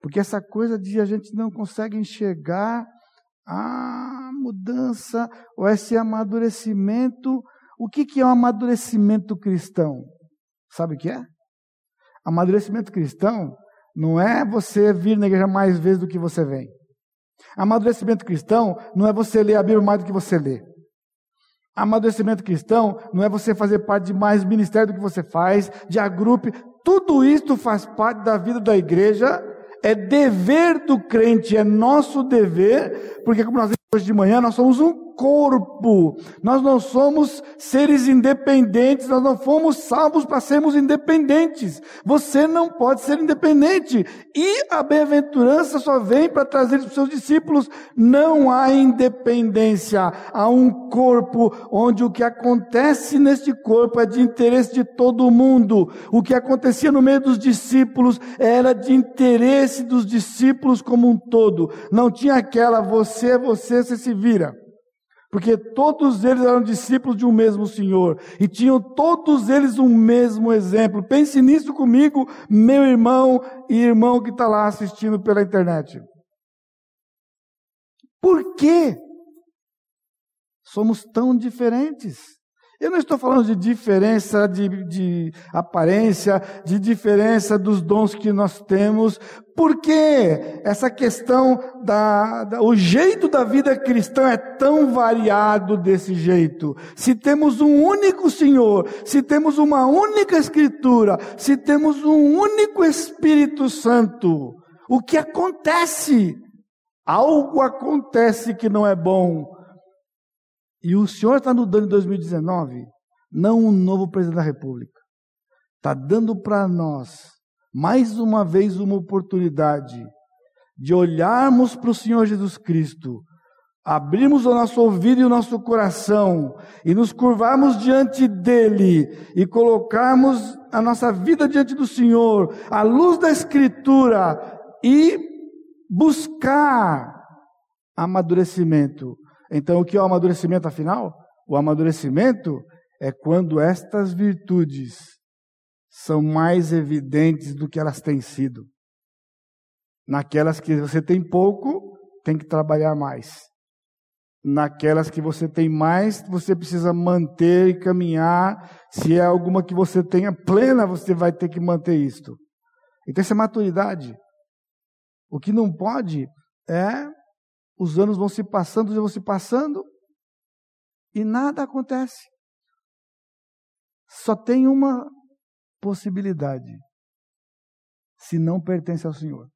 Porque essa coisa de a gente não consegue enxergar a mudança ou esse amadurecimento. O que, que é um amadurecimento cristão? Sabe o que é? Amadurecimento cristão não é você vir na igreja mais vezes do que você vem. Amadurecimento cristão não é você ler a Bíblia mais do que você lê. Amadurecimento cristão não é você fazer parte de mais ministério do que você faz, de agrupe. Tudo isso faz parte da vida da igreja. É dever do crente, é nosso dever, porque como nós hoje de manhã, nós somos um corpo. Nós não somos seres independentes, nós não fomos salvos para sermos independentes. Você não pode ser independente. E a bem-aventurança só vem para trazer para os seus discípulos. Não há independência. Há um corpo onde o que acontece neste corpo é de interesse de todo mundo. O que acontecia no meio dos discípulos era de interesse dos discípulos como um todo. Não tinha aquela você, você, você se vira porque todos eles eram discípulos de um mesmo Senhor e tinham todos eles um mesmo exemplo. Pense nisso comigo, meu irmão e irmão que está lá assistindo pela internet. Por que somos tão diferentes? Eu não estou falando de diferença de, de, aparência, de diferença dos dons que nós temos, porque essa questão da, da, o jeito da vida cristã é tão variado desse jeito. Se temos um único Senhor, se temos uma única Escritura, se temos um único Espírito Santo, o que acontece? Algo acontece que não é bom e o Senhor está nos dando em 2019, não um novo presidente da República. Está dando para nós, mais uma vez, uma oportunidade de olharmos para o Senhor Jesus Cristo, abrirmos o nosso ouvido e o nosso coração e nos curvarmos diante dele e colocarmos a nossa vida diante do Senhor, à luz da Escritura e buscar amadurecimento então, o que é o amadurecimento afinal? O amadurecimento é quando estas virtudes são mais evidentes do que elas têm sido. Naquelas que você tem pouco, tem que trabalhar mais. Naquelas que você tem mais, você precisa manter e caminhar. Se é alguma que você tenha plena, você vai ter que manter isto. Então, essa é maturidade. O que não pode é os anos vão se passando, vão se passando e nada acontece. Só tem uma possibilidade: se não pertence ao Senhor.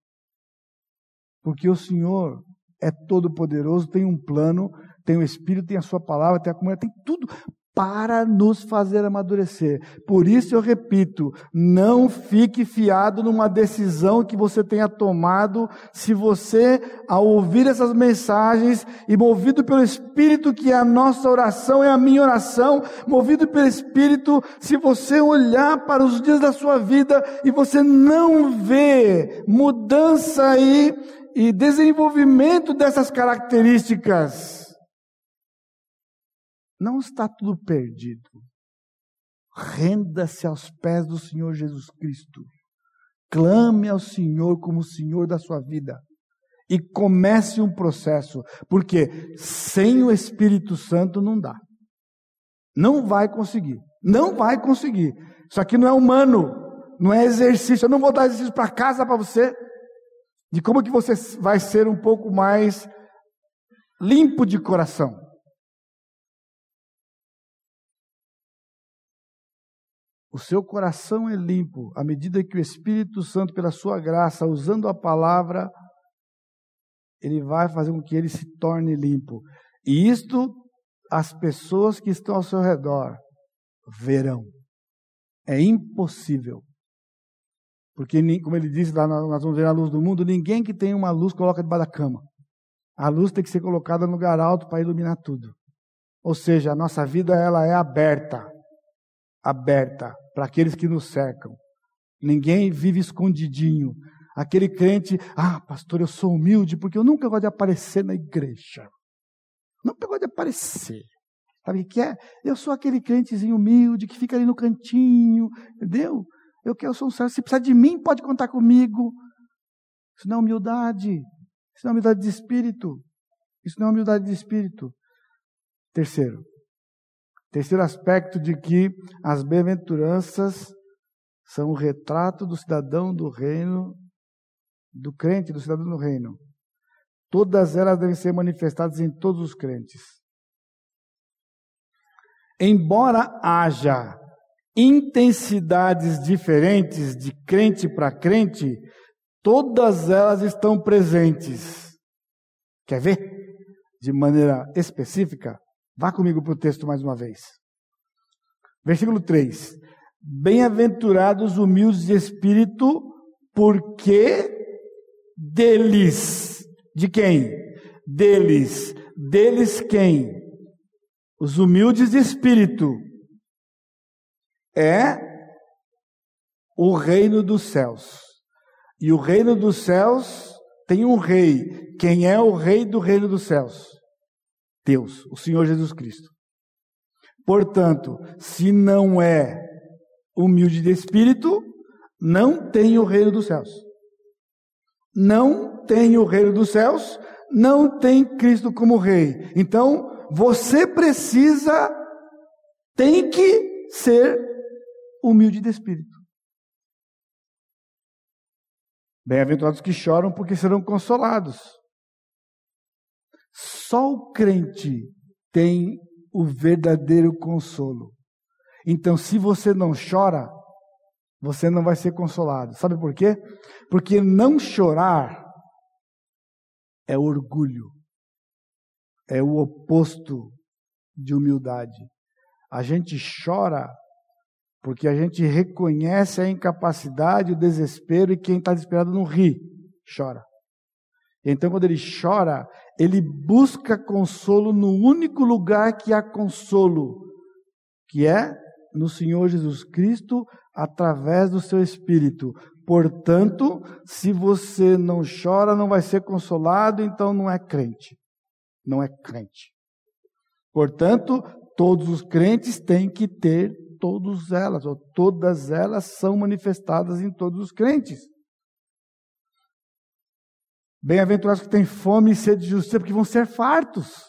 Porque o Senhor é todo poderoso, tem um plano, tem o Espírito, tem a sua palavra, tem a comunidade, tem tudo para nos fazer amadurecer. Por isso eu repito, não fique fiado numa decisão que você tenha tomado, se você, ao ouvir essas mensagens e movido pelo Espírito, que é a nossa oração, é a minha oração, movido pelo Espírito, se você olhar para os dias da sua vida e você não vê mudança aí e desenvolvimento dessas características, não está tudo perdido. Renda-se aos pés do Senhor Jesus Cristo. Clame ao Senhor como Senhor da sua vida. E comece um processo, porque sem o Espírito Santo não dá. Não vai conseguir. Não vai conseguir. Isso aqui não é humano, não é exercício. Eu não vou dar exercício para casa para você de como que você vai ser um pouco mais limpo de coração. O seu coração é limpo à medida que o Espírito Santo, pela sua graça, usando a palavra, ele vai fazer com que ele se torne limpo. E isto as pessoas que estão ao seu redor verão. É impossível. Porque, como ele disse lá, nós vamos ver a luz do mundo, ninguém que tem uma luz coloca debaixo da cama. A luz tem que ser colocada no lugar alto para iluminar tudo. Ou seja, a nossa vida ela é aberta aberta para aqueles que nos cercam. Ninguém vive escondidinho. Aquele crente, ah, pastor, eu sou humilde porque eu nunca gosto de aparecer na igreja. Nunca gosto de aparecer. Sabe o que é? Eu sou aquele crentezinho humilde que fica ali no cantinho, entendeu? Eu quero, sou um servo. Se precisar de mim, pode contar comigo. Isso não é humildade. Isso não é humildade de espírito. Isso não é humildade de espírito. Terceiro. Terceiro aspecto de que as bem-aventuranças são o retrato do cidadão do reino do crente, do cidadão do reino. Todas elas devem ser manifestadas em todos os crentes. Embora haja intensidades diferentes de crente para crente, todas elas estão presentes. Quer ver? De maneira específica? Vá comigo para o texto mais uma vez. Versículo 3: Bem-aventurados humildes de espírito, porque deles. De quem? Deles. Deles quem? Os humildes de espírito. É o reino dos céus. E o reino dos céus tem um rei. Quem é o rei do reino dos céus? Deus, o Senhor Jesus Cristo. Portanto, se não é humilde de espírito, não tem o reino dos céus não tem o reino dos céus, não tem Cristo como rei. Então, você precisa, tem que ser humilde de espírito. Bem-aventurados que choram, porque serão consolados. Só o crente tem o verdadeiro consolo. Então, se você não chora, você não vai ser consolado. Sabe por quê? Porque não chorar é orgulho, é o oposto de humildade. A gente chora porque a gente reconhece a incapacidade, o desespero, e quem está desesperado não ri, chora. Então, quando ele chora, ele busca consolo no único lugar que há consolo, que é no Senhor Jesus Cristo, através do seu espírito. Portanto, se você não chora, não vai ser consolado, então não é crente. Não é crente. Portanto, todos os crentes têm que ter todas elas, ou todas elas são manifestadas em todos os crentes. Bem-aventurados que têm fome e sede de justiça, porque vão ser fartos.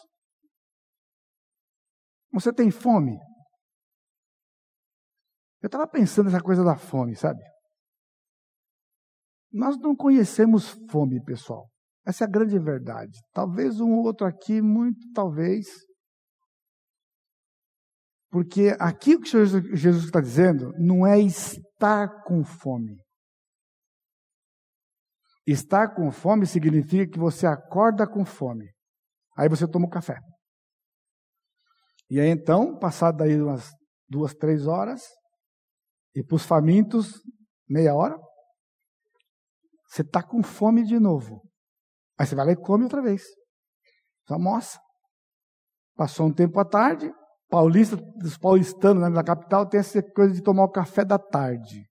Você tem fome? Eu estava pensando nessa coisa da fome, sabe? Nós não conhecemos fome, pessoal. Essa é a grande verdade. Talvez um outro aqui, muito talvez. Porque aqui o que Jesus está dizendo não é estar com fome. Estar com fome significa que você acorda com fome. Aí você toma o café. E aí então, passado daí umas duas, três horas, e para os famintos, meia hora. Você está com fome de novo. Aí você vai lá e come outra vez. Você almoça. Passou um tempo à tarde. Paulista, os paulistanos né, na capital tem essa coisa de tomar o café da tarde.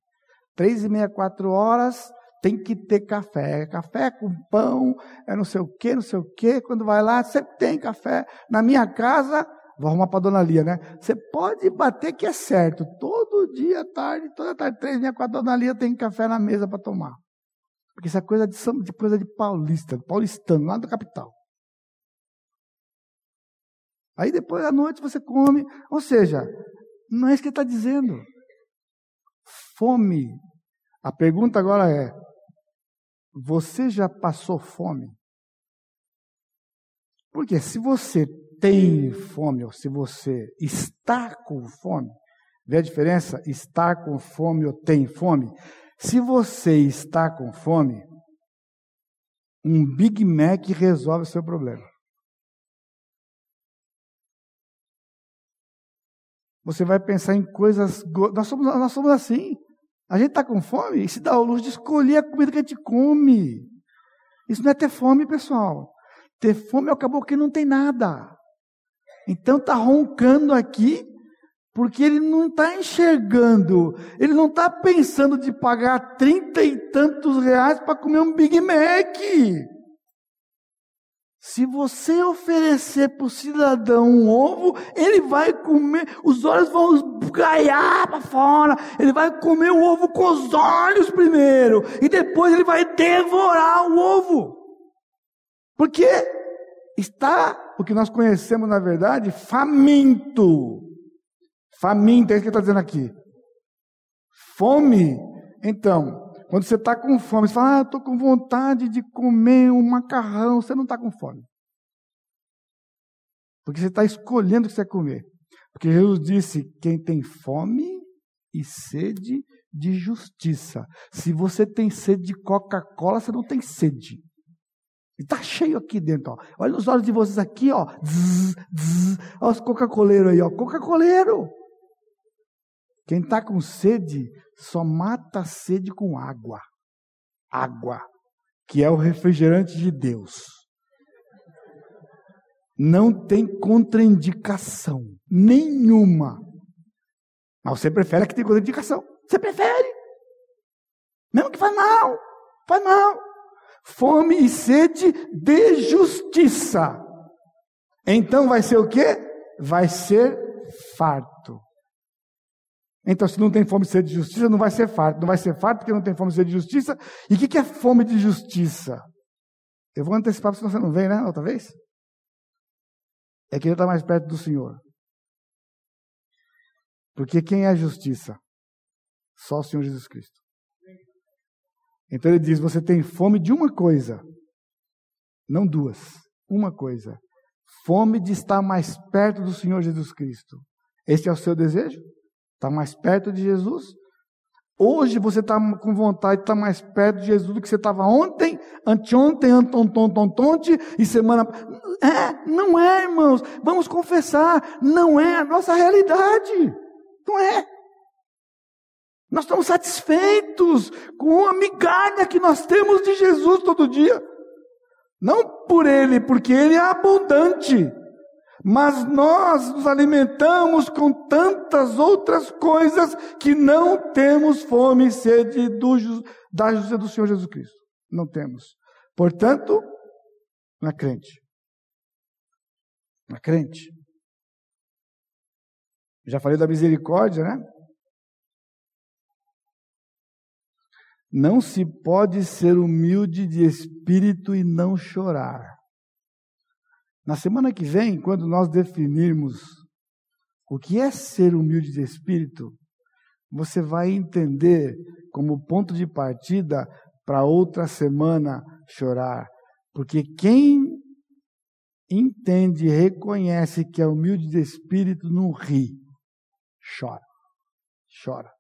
Três e meia, quatro horas, tem que ter café. Café com pão, é não sei o que, não sei o que. Quando vai lá, sempre tem café. Na minha casa, Vou arrumar para a dona Lia, né? Você pode bater que é certo. Todo dia, tarde, toda tarde, três, meia, quatro, a dona Lia tem café na mesa para tomar. Porque isso é coisa de, de, coisa de paulista, paulistano, lá da capital. Aí depois à noite você come. Ou seja, não é isso que ele está dizendo. Fome. A pergunta agora é: você já passou fome? Porque se você tem fome, ou se você está com fome, vê a diferença? Estar com fome ou tem fome? Se você está com fome, um Big Mac resolve o seu problema. Você vai pensar em coisas. Nós somos, nós somos assim. A gente está com fome e se dá o luxo de escolher a comida que a gente come. Isso não é ter fome, pessoal. Ter fome acabou que não tem nada. Então está roncando aqui, Porque ele não está enxergando, ele não está pensando de pagar trinta e tantos reais para comer um Big Mac. Se você oferecer para o cidadão um ovo, ele vai comer, os olhos vão gaiar para fora, ele vai comer o ovo com os olhos primeiro, e depois ele vai devorar o ovo. Porque está, o que nós conhecemos na verdade, faminto. Faminto, é isso que ele está dizendo aqui. Fome. Então, quando você está com fome, você fala, ah, estou com vontade de comer um macarrão. Você não está com fome. Porque você está escolhendo o que você vai comer. Porque Jesus disse: quem tem fome e sede de justiça. Se você tem sede de Coca-Cola, você não tem sede. Está cheio aqui dentro. Ó. Olha os olhos de vocês aqui, ó. Zzz, zzz. Olha os Coca-Coleiros aí, ó. Coca-Coleiro. Quem está com sede só mata a sede com água. Água, que é o refrigerante de Deus. Não tem contraindicação nenhuma. Mas você prefere que tenha contraindicação. Você prefere. Mesmo que faz mal. Faz mal. Fome e sede de justiça. Então vai ser o quê? Vai ser farto. Então, se não tem fome e sede de justiça, não vai ser farto. Não vai ser farto porque não tem fome e sede de justiça. E o que, que é fome de justiça? Eu vou antecipar, porque você não vem, né? Outra vez? É querer estar mais perto do Senhor. Porque quem é a justiça? Só o Senhor Jesus Cristo. Então ele diz: você tem fome de uma coisa, não duas, uma coisa. Fome de estar mais perto do Senhor Jesus Cristo. Este é o seu desejo? Está mais perto de Jesus? Hoje você está com vontade de estar mais perto de Jesus do que você estava ontem, anteontem, antontontontonte e semana. É, não é, irmãos. Vamos confessar, não é a nossa realidade. Não é. Nós estamos satisfeitos com a migalha que nós temos de Jesus todo dia. Não por Ele, porque Ele é abundante. Mas nós nos alimentamos com tantas outras coisas que não temos fome e sede do, da justiça do Senhor Jesus Cristo. Não temos. Portanto, não é crente. Não é crente. Já falei da misericórdia, né? Não se pode ser humilde de espírito e não chorar. Na semana que vem, quando nós definirmos o que é ser humilde de espírito, você vai entender como ponto de partida para outra semana chorar. Porque quem entende e reconhece que é humilde de espírito não ri, chora. Chora.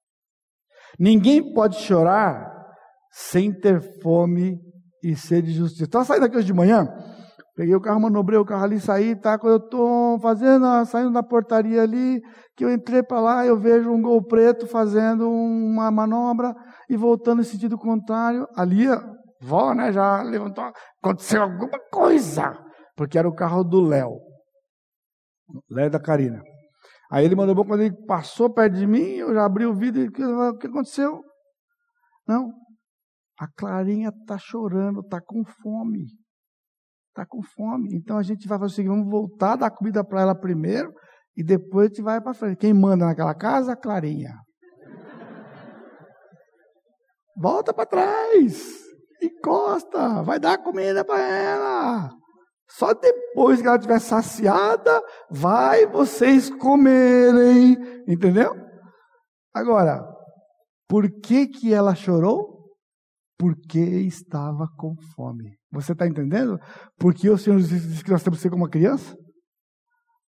Ninguém pode chorar sem ter fome e sede de justiça. Estava saindo aqui hoje de manhã, Peguei o carro, manobrei o carro ali, saí, tá? Quando eu estou fazendo, saindo da portaria ali, que eu entrei para lá, eu vejo um gol preto fazendo uma manobra e voltando em sentido contrário. Ali, vó, né, já levantou, aconteceu alguma coisa, porque era o carro do Léo, Léo da Karina. Aí ele mandou, quando ele passou perto de mim, eu já abri o vidro e o que aconteceu? Não, a Clarinha está chorando, está com fome está com fome. Então a gente vai fazer o seguinte: vamos voltar, dar comida para ela primeiro e depois a gente vai para frente. Quem manda naquela casa? A Clarinha. Volta para trás, encosta, vai dar comida para ela. Só depois que ela estiver saciada, vai vocês comerem. Entendeu? Agora, por que, que ela chorou? Porque estava com fome. Você está entendendo? Porque o Senhor disse que nós temos que ser como uma criança?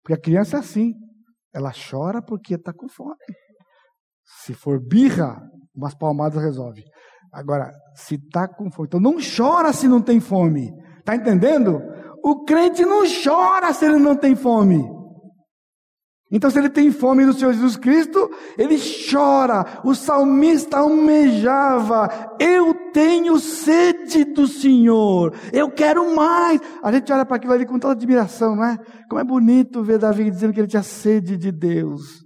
Porque a criança é assim. Ela chora porque está com fome. Se for birra, umas palmadas resolve. Agora, se está com fome. Então não chora se não tem fome. Está entendendo? O crente não chora se ele não tem fome. Então, se ele tem fome do Senhor Jesus Cristo, ele chora. O salmista almejava: Eu tenho sede do Senhor, eu quero mais. A gente olha para aquilo ali com toda admiração, não é? Como é bonito ver Davi dizendo que ele tinha sede de Deus.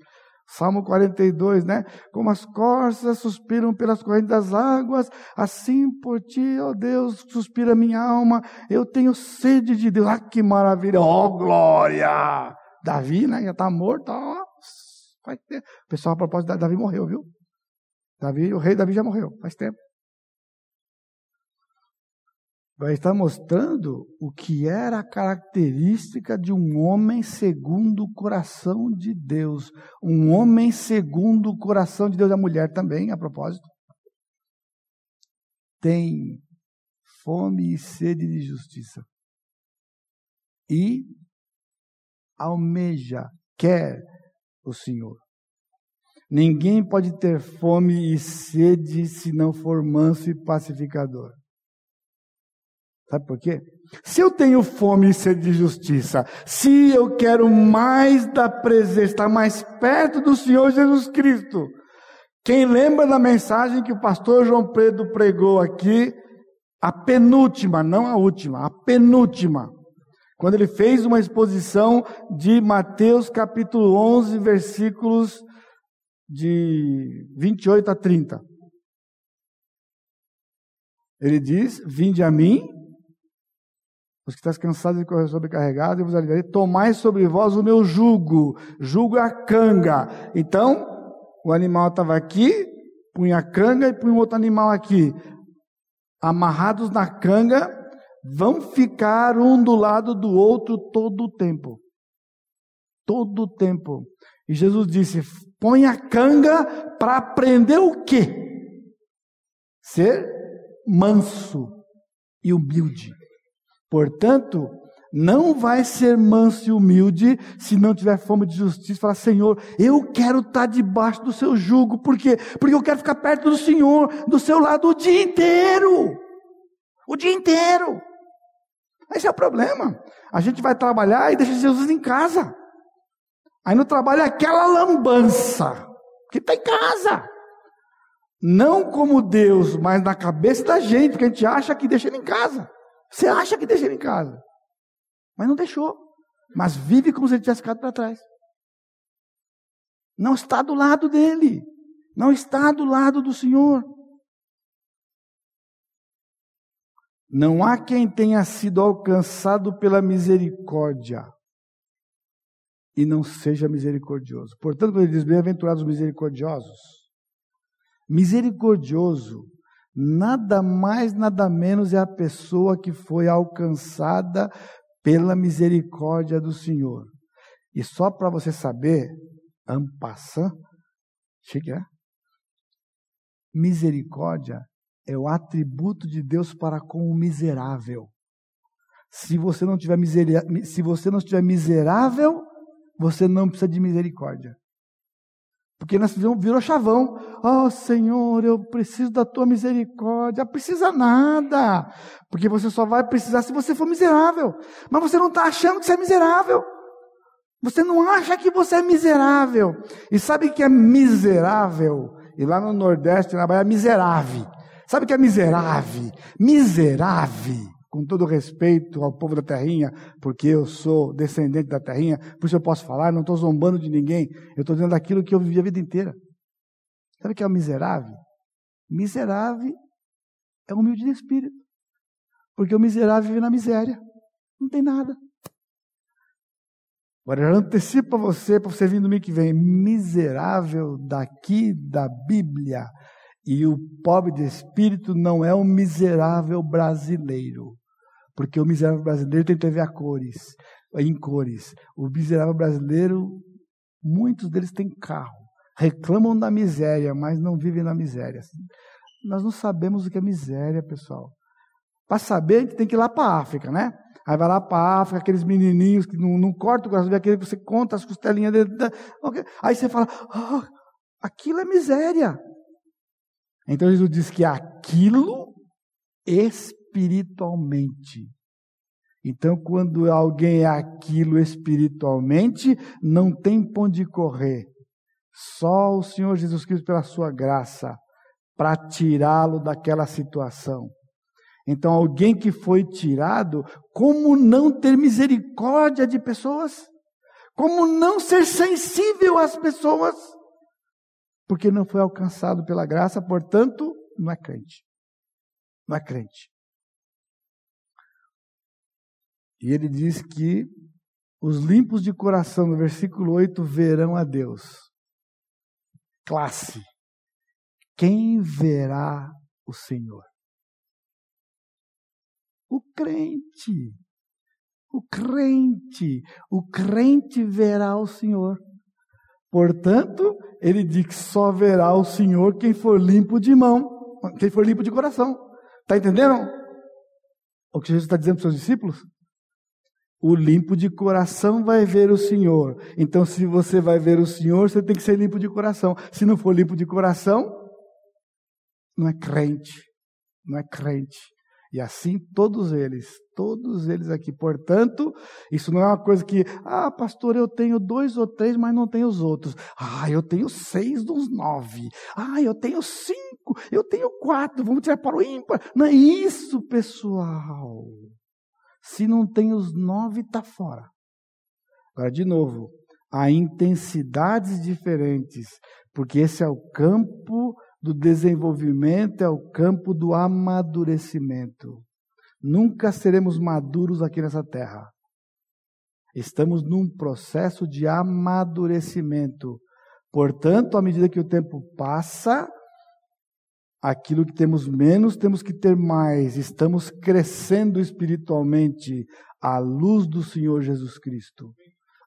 Salmo 42, né? Como as corças suspiram pelas correntes das águas, assim por ti, ó Deus, suspira minha alma. Eu tenho sede de Deus. Ah, que maravilha! Ó, oh, glória! Davi, né? Já está morto, ó. Faz tempo. Pessoal, a propósito, Davi morreu, viu? Davi, o rei Davi já morreu, faz tempo. Vai estar mostrando o que era a característica de um homem segundo o coração de Deus. Um homem segundo o coração de Deus. A mulher também, a propósito. Tem fome e sede de justiça. E almeja, quer o Senhor. Ninguém pode ter fome e sede se não for manso e pacificador. Sabe por quê? Se eu tenho fome e sede de justiça, se eu quero mais da presença, estar mais perto do Senhor Jesus Cristo, quem lembra da mensagem que o pastor João Pedro pregou aqui, a penúltima, não a última, a penúltima, quando ele fez uma exposição de Mateus capítulo 11, versículos de 28 a 30. Ele diz: Vinde a mim, os que estão cansados e correr sobrecarregados, eu vos aliviarei. Tomai sobre vós o meu jugo. Jugo é a canga. Então, o animal estava aqui, punha a canga e punha outro animal aqui. Amarrados na canga, vão ficar um do lado do outro todo o tempo. Todo o tempo. E Jesus disse: põe a canga para aprender o quê? Ser manso e humilde. Portanto, não vai ser manso e humilde se não tiver fome de justiça. Falar, Senhor, eu quero estar debaixo do seu jugo. Por quê? Porque eu quero ficar perto do Senhor, do seu lado o dia inteiro. O dia inteiro. Esse é o problema. A gente vai trabalhar e deixa Jesus em casa. Aí no trabalho é aquela lambança que está em casa. Não como Deus, mas na cabeça da gente, porque a gente acha que deixa ele em casa. Você acha que deixa ele em casa, mas não deixou. Mas vive como se ele tivesse ficado para trás. Não está do lado dele. Não está do lado do Senhor. Não há quem tenha sido alcançado pela misericórdia e não seja misericordioso. Portanto, quando ele diz bem-aventurados os misericordiosos, misericordioso nada mais, nada menos é a pessoa que foi alcançada pela misericórdia do Senhor. E só para você saber, ampassant, chega, misericórdia é o atributo de Deus para com o miserável. Se você não tiver miseria, se você não estiver miserável, você não precisa de misericórdia. Porque nós virou chavão. Oh Senhor, eu preciso da tua misericórdia. Precisa nada. Porque você só vai precisar se você for miserável. Mas você não está achando que você é miserável. Você não acha que você é miserável. E sabe que é miserável? E lá no Nordeste, na Bahia, miserável. Sabe o que é miserável? Miserável com todo respeito ao povo da terrinha, porque eu sou descendente da terrinha, por isso eu posso falar, não estou zombando de ninguém, eu estou dizendo aquilo que eu vivi a vida inteira. Sabe o que é o miserável? Miserável é humilde de espírito, porque o miserável vive na miséria, não tem nada. Agora, eu antecipo para você, para você vir no domingo que vem, miserável daqui da Bíblia. E o pobre de espírito não é o miserável brasileiro. Porque o miserável brasileiro tem TV a cores, em cores. O miserável brasileiro, muitos deles têm carro. Reclamam da miséria, mas não vivem na miséria. Nós não sabemos o que é miséria, pessoal. Para saber, a gente tem que ir lá para a África, né? Aí vai lá para a África, aqueles menininhos que não, não cortam o coração, aquele que você conta as costelinhas dele. Aí você fala, oh, aquilo é miséria. Então Jesus diz que aquilo espiritualmente. Então, quando alguém é aquilo espiritualmente, não tem ponto de correr. Só o Senhor Jesus Cristo, pela sua graça, para tirá-lo daquela situação. Então, alguém que foi tirado, como não ter misericórdia de pessoas? Como não ser sensível às pessoas? porque não foi alcançado pela graça, portanto, não é crente. Não é crente. E ele diz que os limpos de coração, no versículo 8, verão a Deus. Classe. Quem verá o Senhor? O crente. O crente. O crente verá o Senhor. Portanto, ele diz que só verá o Senhor quem for limpo de mão, quem for limpo de coração. Está entendendo? O que Jesus está dizendo para os seus discípulos? O limpo de coração vai ver o Senhor. Então, se você vai ver o Senhor, você tem que ser limpo de coração. Se não for limpo de coração, não é crente. Não é crente. E assim todos eles, todos eles aqui. Portanto, isso não é uma coisa que, ah, pastor, eu tenho dois ou três, mas não tenho os outros. Ah, eu tenho seis dos nove. Ah, eu tenho cinco, eu tenho quatro. Vamos tirar para o ímpar. Não é isso, pessoal. Se não tem os nove, está fora. Agora, de novo, há intensidades diferentes, porque esse é o campo do desenvolvimento, é o campo do amadurecimento. Nunca seremos maduros aqui nessa terra. Estamos num processo de amadurecimento. Portanto, à medida que o tempo passa, aquilo que temos menos, temos que ter mais. Estamos crescendo espiritualmente à luz do Senhor Jesus Cristo.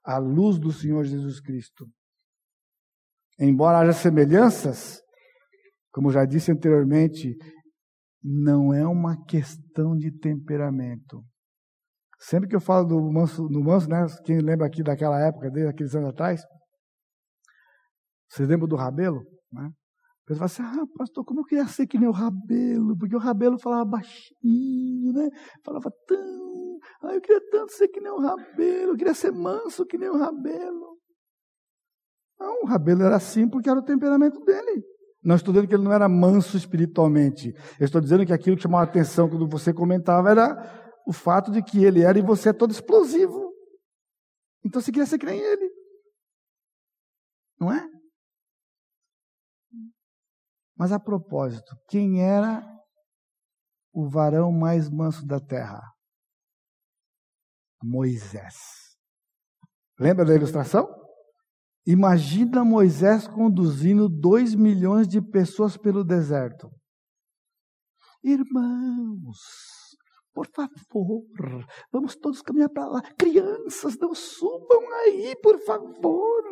À luz do Senhor Jesus Cristo. Embora haja semelhanças, como já disse anteriormente, não é uma questão de temperamento. Sempre que eu falo do manso, do manso, né? Quem lembra aqui daquela época, desde aqueles anos atrás, vocês lembram do Rabelo? Né? Pessoa fala assim, ah, pastor, como eu queria ser que nem o Rabelo, porque o Rabelo falava baixinho, né? Falava tão, ah, eu queria tanto ser que nem o Rabelo, eu queria ser manso que nem o Rabelo. Não, o Rabelo era assim porque era o temperamento dele. Não estou dizendo que ele não era manso espiritualmente. Eu estou dizendo que aquilo que chamava atenção quando você comentava era o fato de que ele era e você é todo explosivo. Então você queria ser que nem ele. Não é? Mas a propósito, quem era o varão mais manso da terra? Moisés. Lembra da ilustração? Imagina Moisés conduzindo dois milhões de pessoas pelo deserto. Irmãos, por favor, vamos todos caminhar para lá. Crianças, não subam aí, por favor.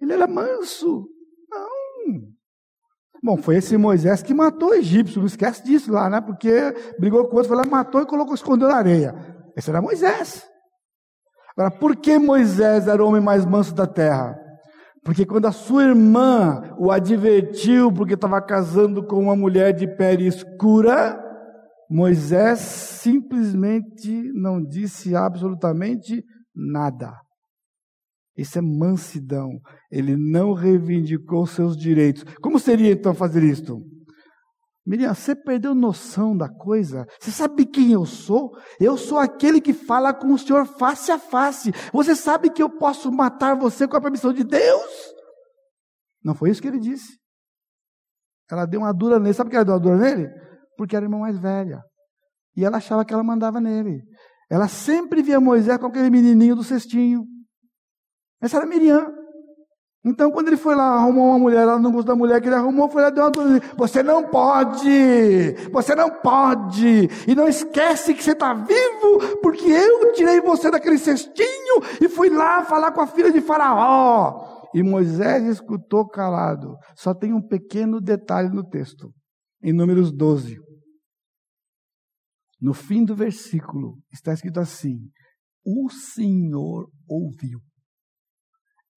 Ele era manso. Não. Bom, foi esse Moisés que matou o egípcio, não esquece disso lá, né? Porque brigou com outro, foi lá, matou e colocou, escondeu na areia. Esse era Moisés. Agora, por que Moisés era o homem mais manso da terra? Porque quando a sua irmã o advertiu porque estava casando com uma mulher de pele escura, Moisés simplesmente não disse absolutamente nada. Isso é mansidão. Ele não reivindicou seus direitos. Como seria então fazer isto? Miriam, você perdeu noção da coisa? Você sabe quem eu sou? Eu sou aquele que fala com o Senhor face a face. Você sabe que eu posso matar você com a permissão de Deus? Não foi isso que ele disse. Ela deu uma dura nele. Sabe por que ela deu uma dura nele? Porque era a irmã mais velha. E ela achava que ela mandava nele. Ela sempre via Moisés com aquele menininho do cestinho. Essa era Miriam. Então, quando ele foi lá arrumar uma mulher, ela não gostou da mulher que ele arrumou, foi lá deu uma dor. Você não pode, você não pode. E não esquece que você está vivo, porque eu tirei você daquele cestinho e fui lá falar com a filha de Faraó. E Moisés escutou calado. Só tem um pequeno detalhe no texto, em Números 12. No fim do versículo, está escrito assim: O Senhor ouviu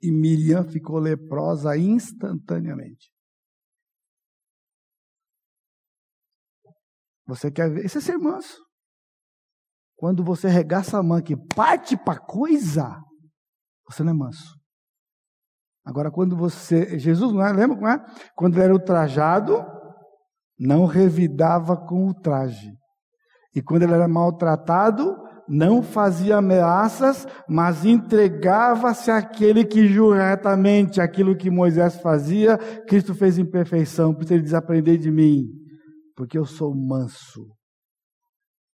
e Miriam ficou leprosa instantaneamente. Você quer ver? Isso é ser manso. Quando você regaça a mão que parte para coisa, você não é manso. Agora, quando você. Jesus, não é? Lembra como é? Quando ele era ultrajado, não revidava com o traje. E quando ele era maltratado, não fazia ameaças, mas entregava-se àquele que jura retamente aquilo que Moisés fazia, Cristo fez em perfeição. Por isso ele diz: aprendei de mim, porque eu sou manso.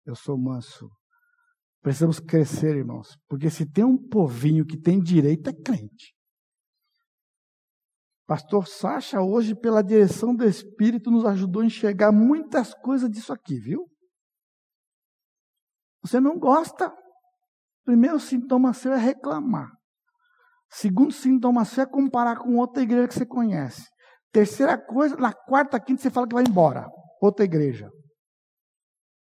Eu sou manso. Precisamos crescer, irmãos, porque se tem um povinho que tem direito, é crente. Pastor Sacha, hoje, pela direção do Espírito, nos ajudou a enxergar muitas coisas disso aqui, viu? Você não gosta. Primeiro sintoma seu é reclamar. Segundo sintoma seu é comparar com outra igreja que você conhece. Terceira coisa, na quarta, quinta, você fala que vai embora. Outra igreja.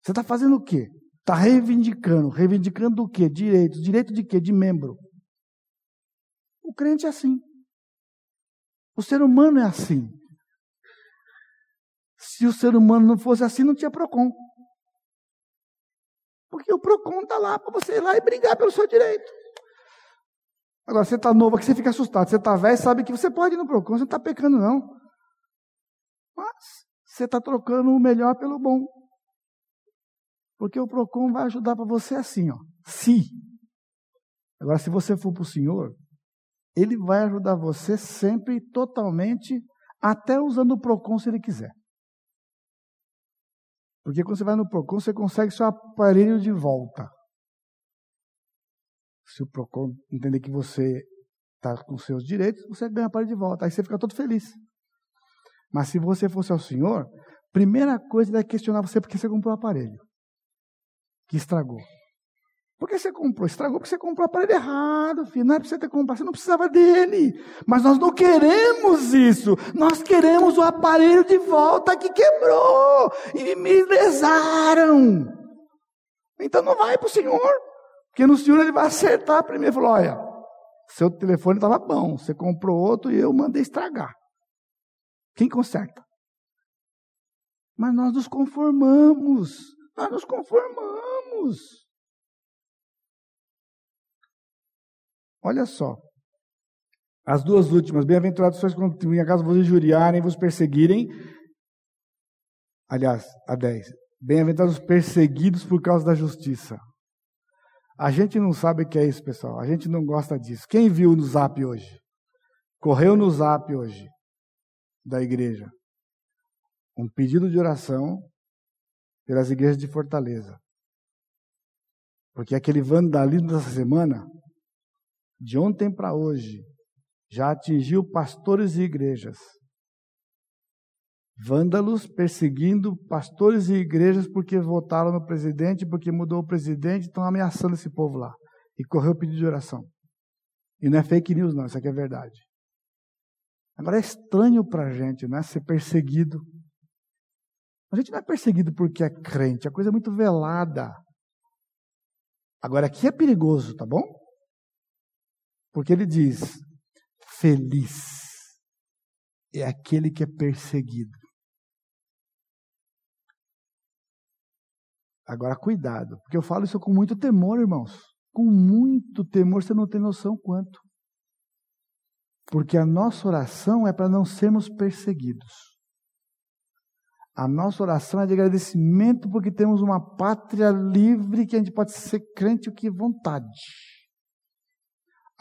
Você está fazendo o quê? Está reivindicando. Reivindicando o quê? Direitos. Direito de quê? De membro. O crente é assim. O ser humano é assim. Se o ser humano não fosse assim, não tinha PROCON. Porque o PROCON está lá para você ir lá e brigar pelo seu direito. Agora, você está novo aqui, você fica assustado. Você está velho, sabe que você pode ir no PROCON, você não está pecando, não. Mas você está trocando o melhor pelo bom. Porque o PROCON vai ajudar para você assim, ó. Se. Agora, se você for para o Senhor, Ele vai ajudar você sempre, totalmente, até usando o PROCON se Ele quiser. Porque quando você vai no PROCON, você consegue seu aparelho de volta. Se o PROCON entender que você está com seus direitos, você ganha o aparelho de volta. Aí você fica todo feliz. Mas se você fosse ao Senhor, primeira coisa vai questionar você porque você comprou o aparelho. Que estragou. Por que você comprou? Estragou porque você comprou o aparelho errado, filho. Não é para você ter comprado, você não precisava dele. Mas nós não queremos isso. Nós queremos o aparelho de volta que quebrou. E me lesaram. Então não vai para o Senhor. Porque no Senhor ele vai acertar primeiro. Falou: olha, seu telefone estava bom. Você comprou outro e eu mandei estragar. Quem conserta? Mas nós nos conformamos. Nós nos conformamos. Olha só. As duas últimas. Bem-aventurados sois quando minha casa vos injuriarem, vos perseguirem. Aliás, a 10. Bem-aventurados os perseguidos por causa da justiça. A gente não sabe o que é isso, pessoal. A gente não gosta disso. Quem viu no zap hoje? Correu no zap hoje da igreja. Um pedido de oração pelas igrejas de Fortaleza. Porque aquele vandalismo dessa semana de ontem para hoje, já atingiu pastores e igrejas. Vândalos perseguindo pastores e igrejas porque votaram no presidente, porque mudou o presidente, estão ameaçando esse povo lá. E correu pedido de oração. E não é fake news, não, isso aqui é verdade. Agora é estranho para a gente, né? Ser perseguido. A gente não é perseguido porque é crente, a coisa é muito velada. Agora aqui é perigoso, tá bom? Porque ele diz: feliz é aquele que é perseguido. Agora, cuidado, porque eu falo isso com muito temor, irmãos. Com muito temor, você não tem noção quanto. Porque a nossa oração é para não sermos perseguidos. A nossa oração é de agradecimento porque temos uma pátria livre que a gente pode ser crente o que vontade.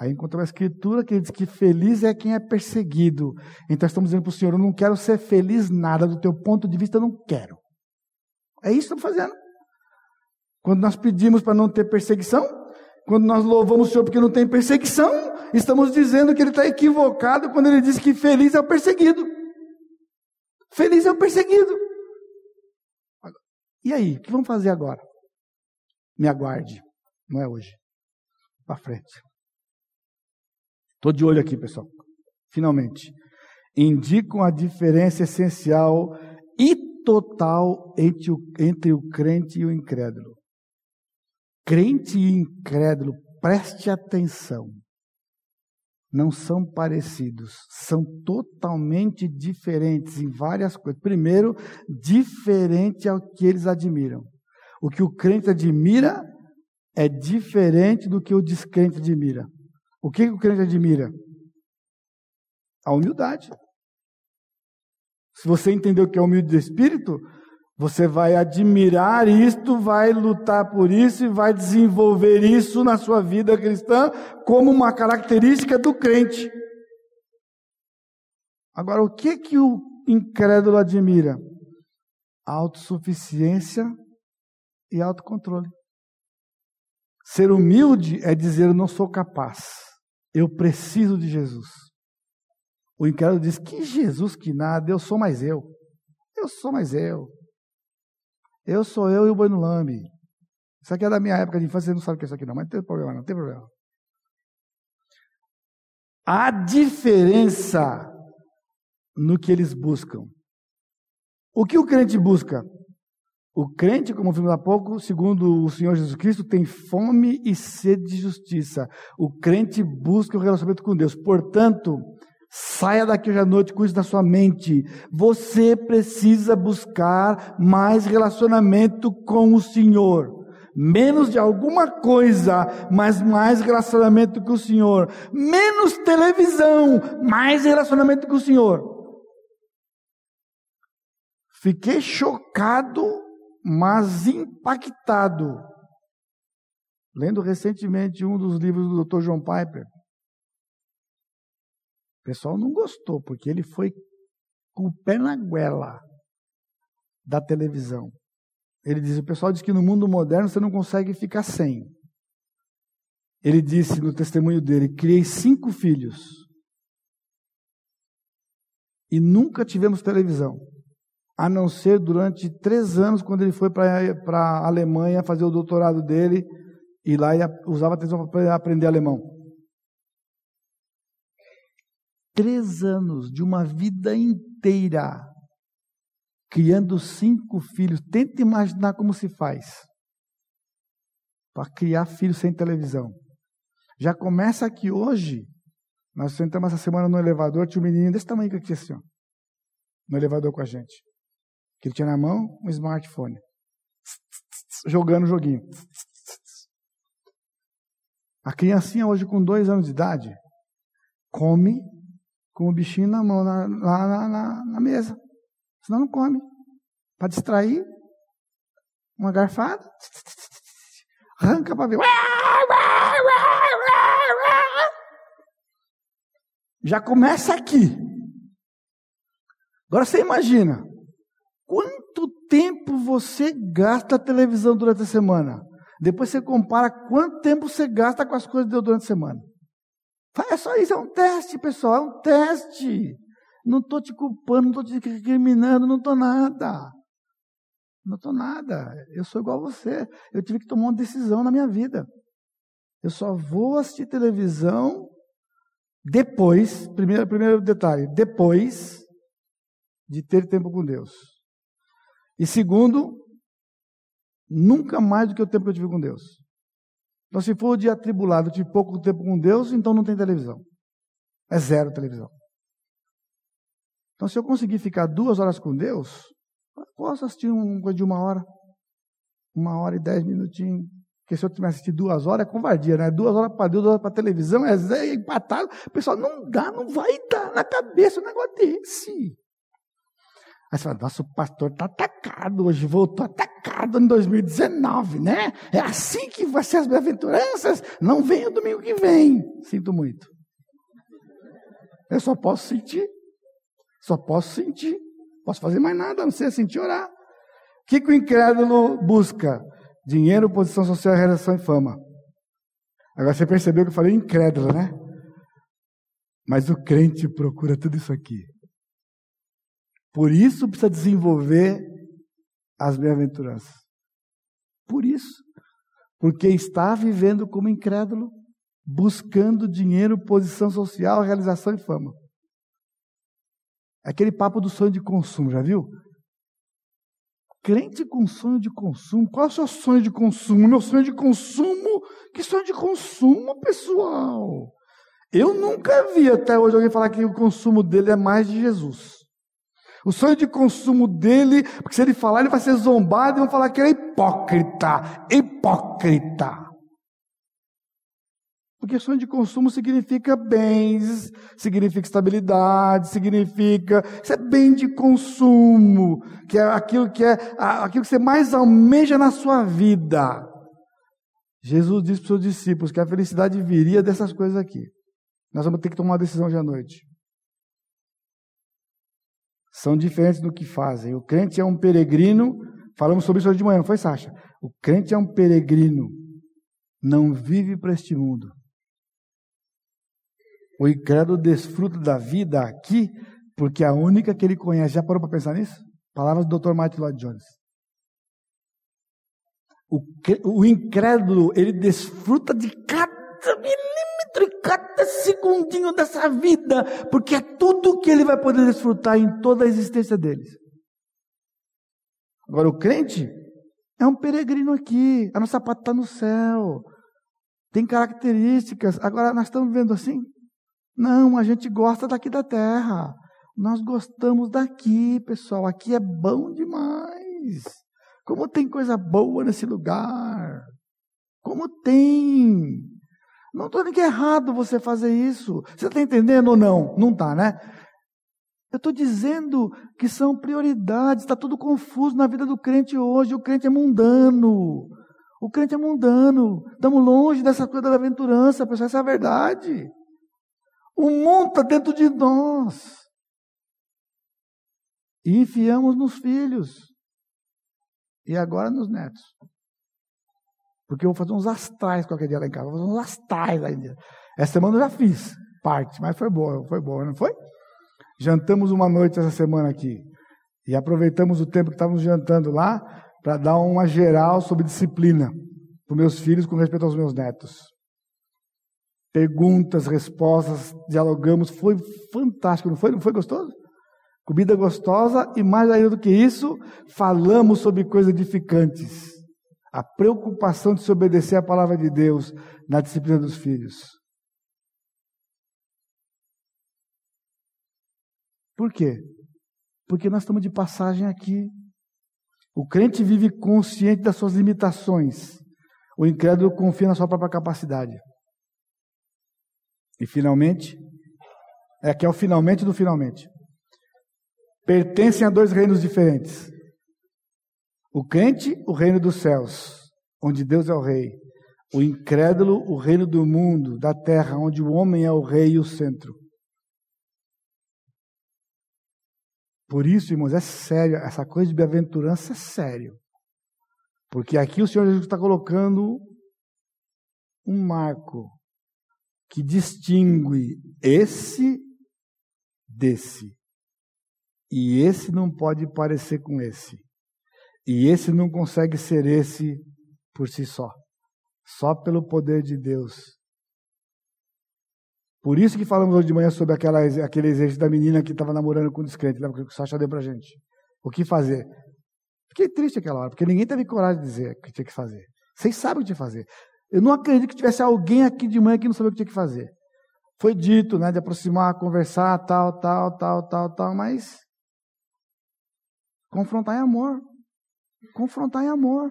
Aí encontramos a escritura que diz que feliz é quem é perseguido. Então estamos dizendo para o Senhor: eu não quero ser feliz nada, do teu ponto de vista eu não quero. É isso que estamos fazendo. Quando nós pedimos para não ter perseguição, quando nós louvamos o Senhor porque não tem perseguição, estamos dizendo que ele está equivocado quando ele diz que feliz é o perseguido. Feliz é o perseguido. E aí, o que vamos fazer agora? Me aguarde. Não é hoje. Para frente. Estou de olho aqui, pessoal. Finalmente. Indicam a diferença essencial e total entre o, entre o crente e o incrédulo. Crente e incrédulo, preste atenção. Não são parecidos, são totalmente diferentes em várias coisas. Primeiro, diferente ao que eles admiram. O que o crente admira é diferente do que o descrente admira. O que o crente admira? A humildade. Se você entendeu o que é humilde de espírito, Você vai admirar isto, vai lutar por isso e vai desenvolver isso na sua vida cristã como uma característica do crente. Agora, o que que o incrédulo admira? Autossuficiência e autocontrole. Ser humilde é dizer eu não sou capaz. Eu preciso de Jesus. O incrédulo diz: Que Jesus que nada, eu sou mais eu. Eu sou mais eu. Eu sou eu e o boi no lambe. Isso aqui é da minha época de infância, você não sabe o que é isso aqui não, mas não tem problema, não tem problema. A diferença no que eles buscam. O que o crente busca? O crente, como vimos há pouco, segundo o Senhor Jesus Cristo, tem fome e sede de justiça. O crente busca o relacionamento com Deus. Portanto, saia daqui hoje à noite com isso na sua mente. Você precisa buscar mais relacionamento com o Senhor. Menos de alguma coisa, mas mais relacionamento com o Senhor. Menos televisão, mais relacionamento com o Senhor. Fiquei chocado, mas impactado, lendo recentemente um dos livros do Dr. John Piper. O pessoal não gostou, porque ele foi com o pé na goela da televisão. Ele diz: o pessoal diz que no mundo moderno você não consegue ficar sem. Ele disse no testemunho dele: criei cinco filhos e nunca tivemos televisão a não ser durante três anos, quando ele foi para a Alemanha fazer o doutorado dele, e lá ele usava a televisão para aprender alemão. Três anos de uma vida inteira, criando cinco filhos. Tenta imaginar como se faz para criar filhos sem televisão. Já começa aqui hoje. Nós sentamos essa semana no elevador, tinha um menino desse tamanho que aqui assim, ó, no elevador com a gente que ele tinha na mão um smartphone, jogando o joguinho. A criancinha hoje com dois anos de idade come com o bichinho na mão, lá na, na, na, mesa. Senão não come. Para distrair, uma garfada, arranca para ver. Já começa aqui. Agora você imagina, tempo você gasta a televisão durante a semana? Depois você compara quanto tempo você gasta com as coisas de Deus durante a semana. É só isso, é um teste, pessoal, é um teste. Não estou te culpando, não estou te recriminando, não estou nada. Não estou nada. Eu sou igual a você. Eu tive que tomar uma decisão na minha vida. Eu só vou assistir televisão depois, primeiro, primeiro detalhe, depois de ter tempo com Deus. E segundo, nunca mais do que o tempo que eu tive com Deus. Então, se for o dia atribulado, eu tive pouco tempo com Deus, então não tem televisão. É zero televisão. Então, se eu conseguir ficar duas horas com Deus, posso assistir um coisa de uma hora. Uma hora e dez minutinhos. Porque se eu tiver assistido duas horas, é covardia, né? Duas horas para Deus, duas horas para televisão, é, empatado. Pessoal, não dá, não vai dar na cabeça um negócio desse. Aí você fala, nossa, o pastor está atacado hoje, voltou atacado em 2019, né? É assim que vai ser as bem-aventuranças. Não vem o domingo que vem. Sinto muito. Eu só posso sentir. Só posso sentir. Posso fazer mais nada, a não ser sentir orar. O que, que o incrédulo busca? Dinheiro, posição social, realização e fama. Agora você percebeu que eu falei incrédulo, né? Mas o crente procura tudo isso aqui. Por isso precisa desenvolver as bem-aventuranças. Por isso. Porque está vivendo como incrédulo, buscando dinheiro, posição social, realização e fama. Aquele papo do sonho de consumo, já viu? Crente com sonho de consumo. Qual é o seu sonho de consumo? Meu sonho de consumo? Que sonho de consumo, pessoal? Eu nunca vi até hoje alguém falar que o consumo dele é mais de Jesus. O sonho de consumo dele, porque se ele falar, ele vai ser zombado e vão falar que ele é hipócrita. Hipócrita. Por Porque sonho de consumo significa bens, significa estabilidade, significa. Isso é bem de consumo, que é aquilo que é aquilo que você mais almeja na sua vida. Jesus disse para os seus discípulos que a felicidade viria dessas coisas aqui. Nós vamos ter que tomar uma decisão hoje à noite. São diferentes do que fazem. O crente é um peregrino. Falamos sobre isso hoje de manhã, foi, Sasha? O crente é um peregrino. Não vive para este mundo. O incrédulo desfruta da vida aqui porque a única que ele conhece. Já parou para pensar nisso? Palavras do Dr. Martin Lloyd Jones. O, o incrédulo, ele desfruta de cada milímetro e cada segundinho dessa vida, porque é tudo que ele vai poder desfrutar em toda a existência deles. Agora, o crente é um peregrino aqui, a nossa pata está no céu, tem características. Agora, nós estamos vivendo assim? Não, a gente gosta daqui da terra. Nós gostamos daqui, pessoal. Aqui é bom demais. Como tem coisa boa nesse lugar. Como tem. Não estou dizendo que é errado você fazer isso. Você está entendendo ou não? Não está, né? Eu estou dizendo que são prioridades. Está tudo confuso na vida do crente hoje. O crente é mundano. O crente é mundano. Estamos longe dessa coisa da aventurança, pessoal. Essa é a verdade. O mundo está dentro de nós. E enfiamos nos filhos. E agora nos netos. Porque eu vou fazer uns astrais qualquer dia lá em casa. Vou fazer uns astrais ainda. Essa semana eu já fiz parte, mas foi boa, foi boa, não foi? Jantamos uma noite essa semana aqui. E aproveitamos o tempo que estávamos jantando lá para dar uma geral sobre disciplina para meus filhos com respeito aos meus netos. Perguntas, respostas, dialogamos. Foi fantástico, não foi? Não foi gostoso? Comida gostosa e mais ainda do que isso, falamos sobre coisas edificantes. A preocupação de se obedecer à palavra de Deus na disciplina dos filhos. Por quê? Porque nós estamos de passagem aqui. O crente vive consciente das suas limitações. O incrédulo confia na sua própria capacidade. E finalmente, é que é o finalmente do finalmente pertencem a dois reinos diferentes. O crente, o reino dos céus, onde Deus é o rei. O incrédulo, o reino do mundo, da terra, onde o homem é o rei e o centro. Por isso, irmãos, é sério, essa coisa de bem-aventurança é sério. Porque aqui o Senhor Jesus está colocando um marco que distingue esse desse. E esse não pode parecer com esse. E esse não consegue ser esse por si só. Só pelo poder de Deus. Por isso que falamos hoje de manhã sobre aquela, aquele exercício da menina que estava namorando com o descrente. Lembra que o Sacha deu pra gente? O que fazer? Fiquei triste aquela hora, porque ninguém teve coragem de dizer o que tinha que fazer. Vocês sabem o que tinha que fazer. Eu não acredito que tivesse alguém aqui de manhã que não sabia o que tinha que fazer. Foi dito, né, de aproximar, conversar, tal, tal, tal, tal, tal, mas Confrontar é amor. Confrontar é amor.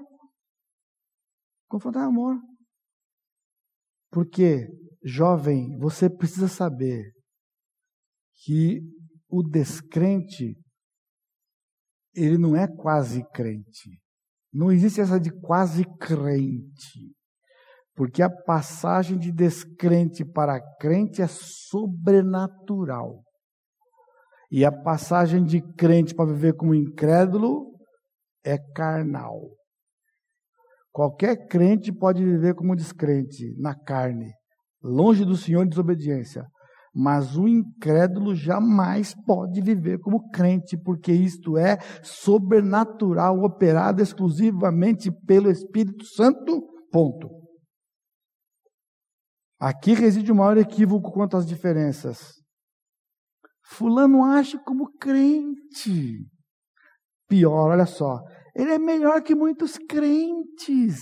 Confrontar é amor. Porque, jovem, você precisa saber que o descrente, ele não é quase crente. Não existe essa de quase crente. Porque a passagem de descrente para crente é sobrenatural. E a passagem de crente para viver como incrédulo é carnal. Qualquer crente pode viver como descrente, na carne, longe do Senhor em desobediência. Mas o incrédulo jamais pode viver como crente, porque isto é sobrenatural, operado exclusivamente pelo Espírito Santo. Ponto. Aqui reside o maior equívoco quanto às diferenças. Fulano age como crente. Pior, olha só, ele é melhor que muitos crentes.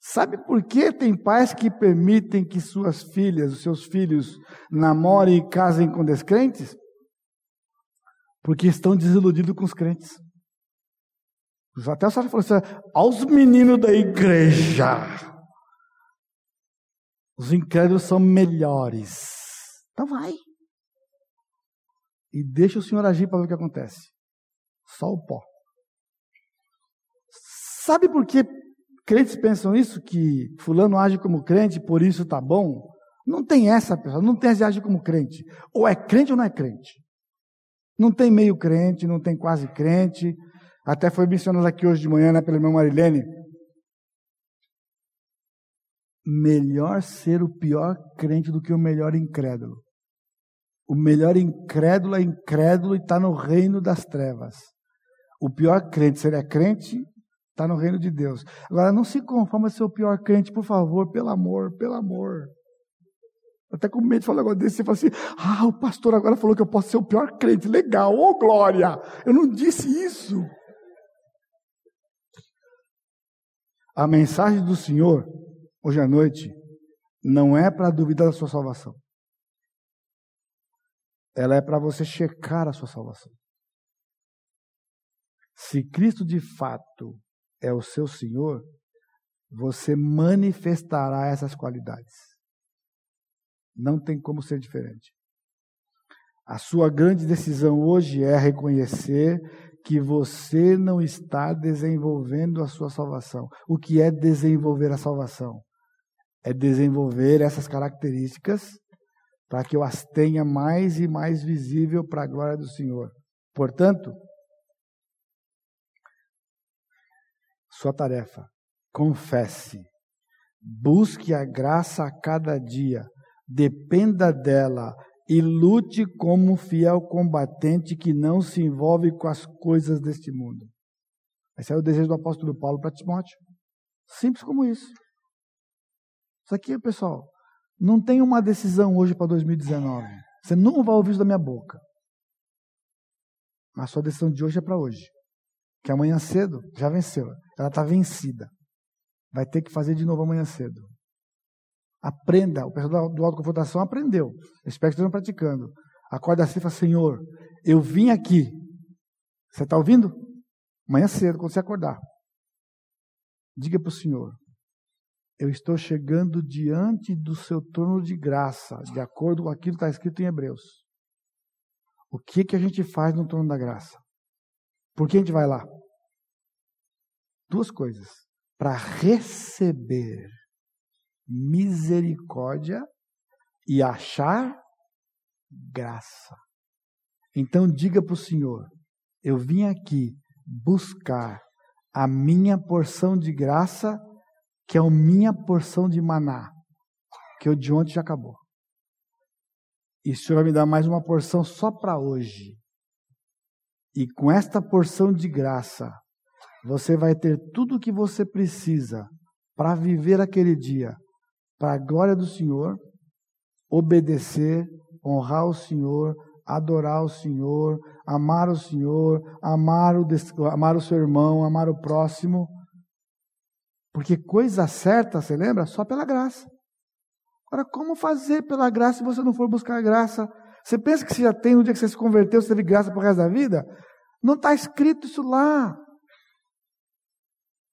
Sabe por que tem pais que permitem que suas filhas, os seus filhos, namorem e casem com descrentes? Porque estão desiludidos com os crentes. Até o Sérgio falou assim: aos meninos da igreja. Os incrédulos são melhores. Então vai. E deixa o Senhor agir para ver o que acontece. Só o pó. Sabe por que crentes pensam isso? Que fulano age como crente, por isso está bom? Não tem essa pessoa, não tem esse agir como crente. Ou é crente ou não é crente. Não tem meio crente, não tem quase crente. Até foi mencionado aqui hoje de manhã, né, pela irmã Marilene. Melhor ser o pior crente do que o melhor incrédulo. O melhor incrédulo é incrédulo e está no reino das trevas. O pior crente, se ele é crente, está no reino de Deus. Agora, não se conforma ser o pior crente, por favor, pelo amor, pelo amor. Até com medo de falar negócio desse, você fala assim: ah, o pastor agora falou que eu posso ser o pior crente. Legal, ô oh, glória! Eu não disse isso. A mensagem do Senhor, hoje à noite, não é para duvidar da sua salvação. Ela é para você checar a sua salvação. Se Cristo de fato é o seu Senhor, você manifestará essas qualidades. Não tem como ser diferente. A sua grande decisão hoje é reconhecer que você não está desenvolvendo a sua salvação. O que é desenvolver a salvação? É desenvolver essas características para que eu as tenha mais e mais visível para a glória do Senhor. Portanto, sua tarefa, confesse, busque a graça a cada dia, dependa dela e lute como um fiel combatente que não se envolve com as coisas deste mundo. Esse é o desejo do apóstolo Paulo para Timóteo. Simples como isso. Isso aqui, pessoal, não tem uma decisão hoje para 2019. Você não vai ouvir isso da minha boca. A sua decisão de hoje é para hoje. Que amanhã cedo já venceu. Ela está vencida. Vai ter que fazer de novo amanhã cedo. Aprenda. O pessoal do autoconfrontação aprendeu. espero que estejam praticando. Acorda assim e fala, Senhor, eu vim aqui. Você está ouvindo? Amanhã cedo, quando você acordar. Diga para o Senhor, eu estou chegando diante do seu trono de graça, de acordo com aquilo que está escrito em Hebreus. O que, que a gente faz no trono da graça? Por que a gente vai lá? Duas coisas. Para receber misericórdia e achar graça. Então diga para o Senhor: eu vim aqui buscar a minha porção de graça, que é a minha porção de maná, que o de ontem já acabou. E o Senhor vai me dar mais uma porção só para hoje. E com esta porção de graça, você vai ter tudo o que você precisa para viver aquele dia para a glória do Senhor, obedecer, honrar o Senhor, adorar o Senhor, amar o Senhor, amar o, amar o seu irmão, amar o próximo. Porque coisa certa, você lembra? Só pela graça. Agora, como fazer pela graça se você não for buscar graça? Você pensa que você já tem, no dia que você se converteu, você teve graça o resto da vida? Não está escrito isso lá.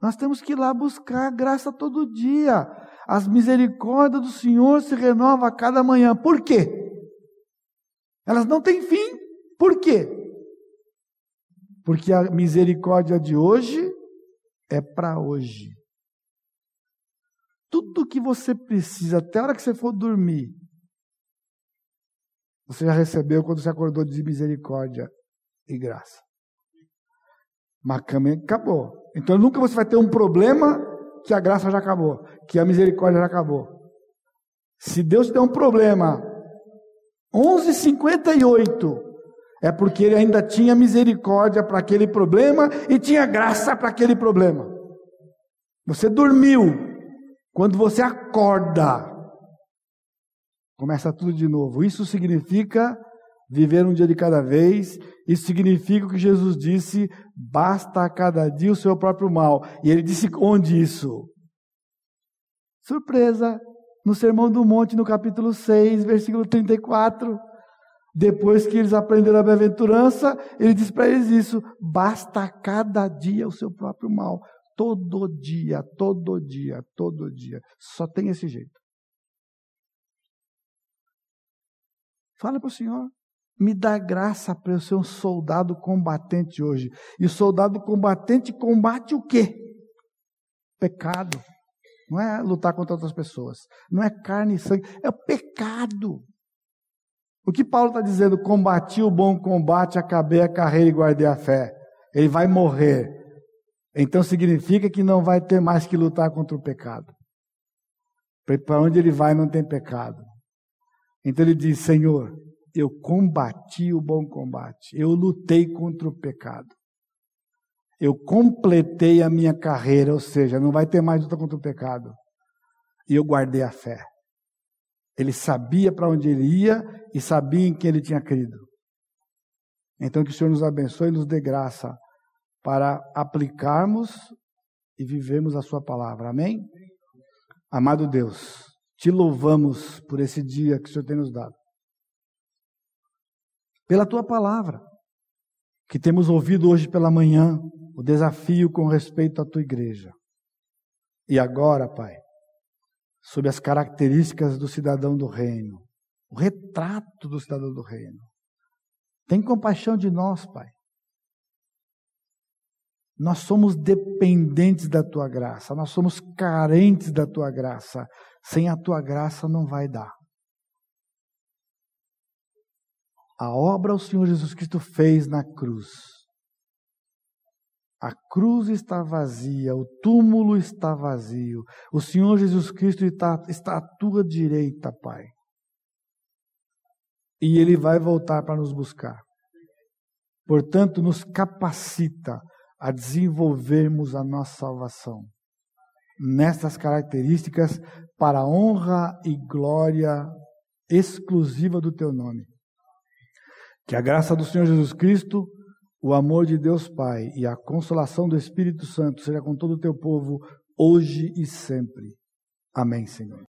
Nós temos que ir lá buscar graça todo dia. As misericórdias do Senhor se renovam a cada manhã. Por quê? Elas não têm fim. Por quê? Porque a misericórdia de hoje é para hoje. Tudo que você precisa, até a hora que você for dormir, você já recebeu quando você acordou de misericórdia e graça. Macame acabou. Então nunca você vai ter um problema que a graça já acabou, que a misericórdia já acabou. Se Deus te der um problema, 11:58 é porque ele ainda tinha misericórdia para aquele problema e tinha graça para aquele problema. Você dormiu. Quando você acorda, começa tudo de novo. Isso significa viver um dia de cada vez. Isso significa o que Jesus disse: basta a cada dia o seu próprio mal. E ele disse onde isso? Surpresa! No Sermão do Monte, no capítulo 6, versículo 34. Depois que eles aprenderam a bem-aventurança, ele diz para eles isso: basta a cada dia o seu próprio mal. Todo dia, todo dia, todo dia. Só tem esse jeito. Fala para o Senhor. Me dá graça para eu ser um soldado combatente hoje. E soldado combatente combate o quê? Pecado. Não é lutar contra outras pessoas. Não é carne e sangue. É o pecado. O que Paulo está dizendo? Combati o bom combate, acabei a carreira e guardei a fé. Ele vai morrer. Então significa que não vai ter mais que lutar contra o pecado. Para onde ele vai não tem pecado. Então ele diz: Senhor, eu combati o bom combate, eu lutei contra o pecado. Eu completei a minha carreira, ou seja, não vai ter mais luta contra o pecado. E eu guardei a fé. Ele sabia para onde ele ia e sabia em quem ele tinha crido. Então que o Senhor nos abençoe e nos dê graça para aplicarmos e vivermos a sua palavra. Amém? Amado Deus, te louvamos por esse dia que o Senhor tem nos dado. Pela tua palavra, que temos ouvido hoje pela manhã, o desafio com respeito à tua igreja. E agora, Pai, sobre as características do cidadão do reino, o retrato do cidadão do reino. Tem compaixão de nós, Pai. Nós somos dependentes da tua graça, nós somos carentes da tua graça. Sem a tua graça não vai dar. A obra o Senhor Jesus Cristo fez na cruz. A cruz está vazia, o túmulo está vazio. O Senhor Jesus Cristo está, está à tua direita, Pai. E Ele vai voltar para nos buscar. Portanto, nos capacita a desenvolvermos a nossa salvação nessas características para a honra e glória exclusiva do teu nome. Que a graça do Senhor Jesus Cristo, o amor de Deus Pai e a consolação do Espírito Santo seja com todo o teu povo hoje e sempre. Amém, Senhor.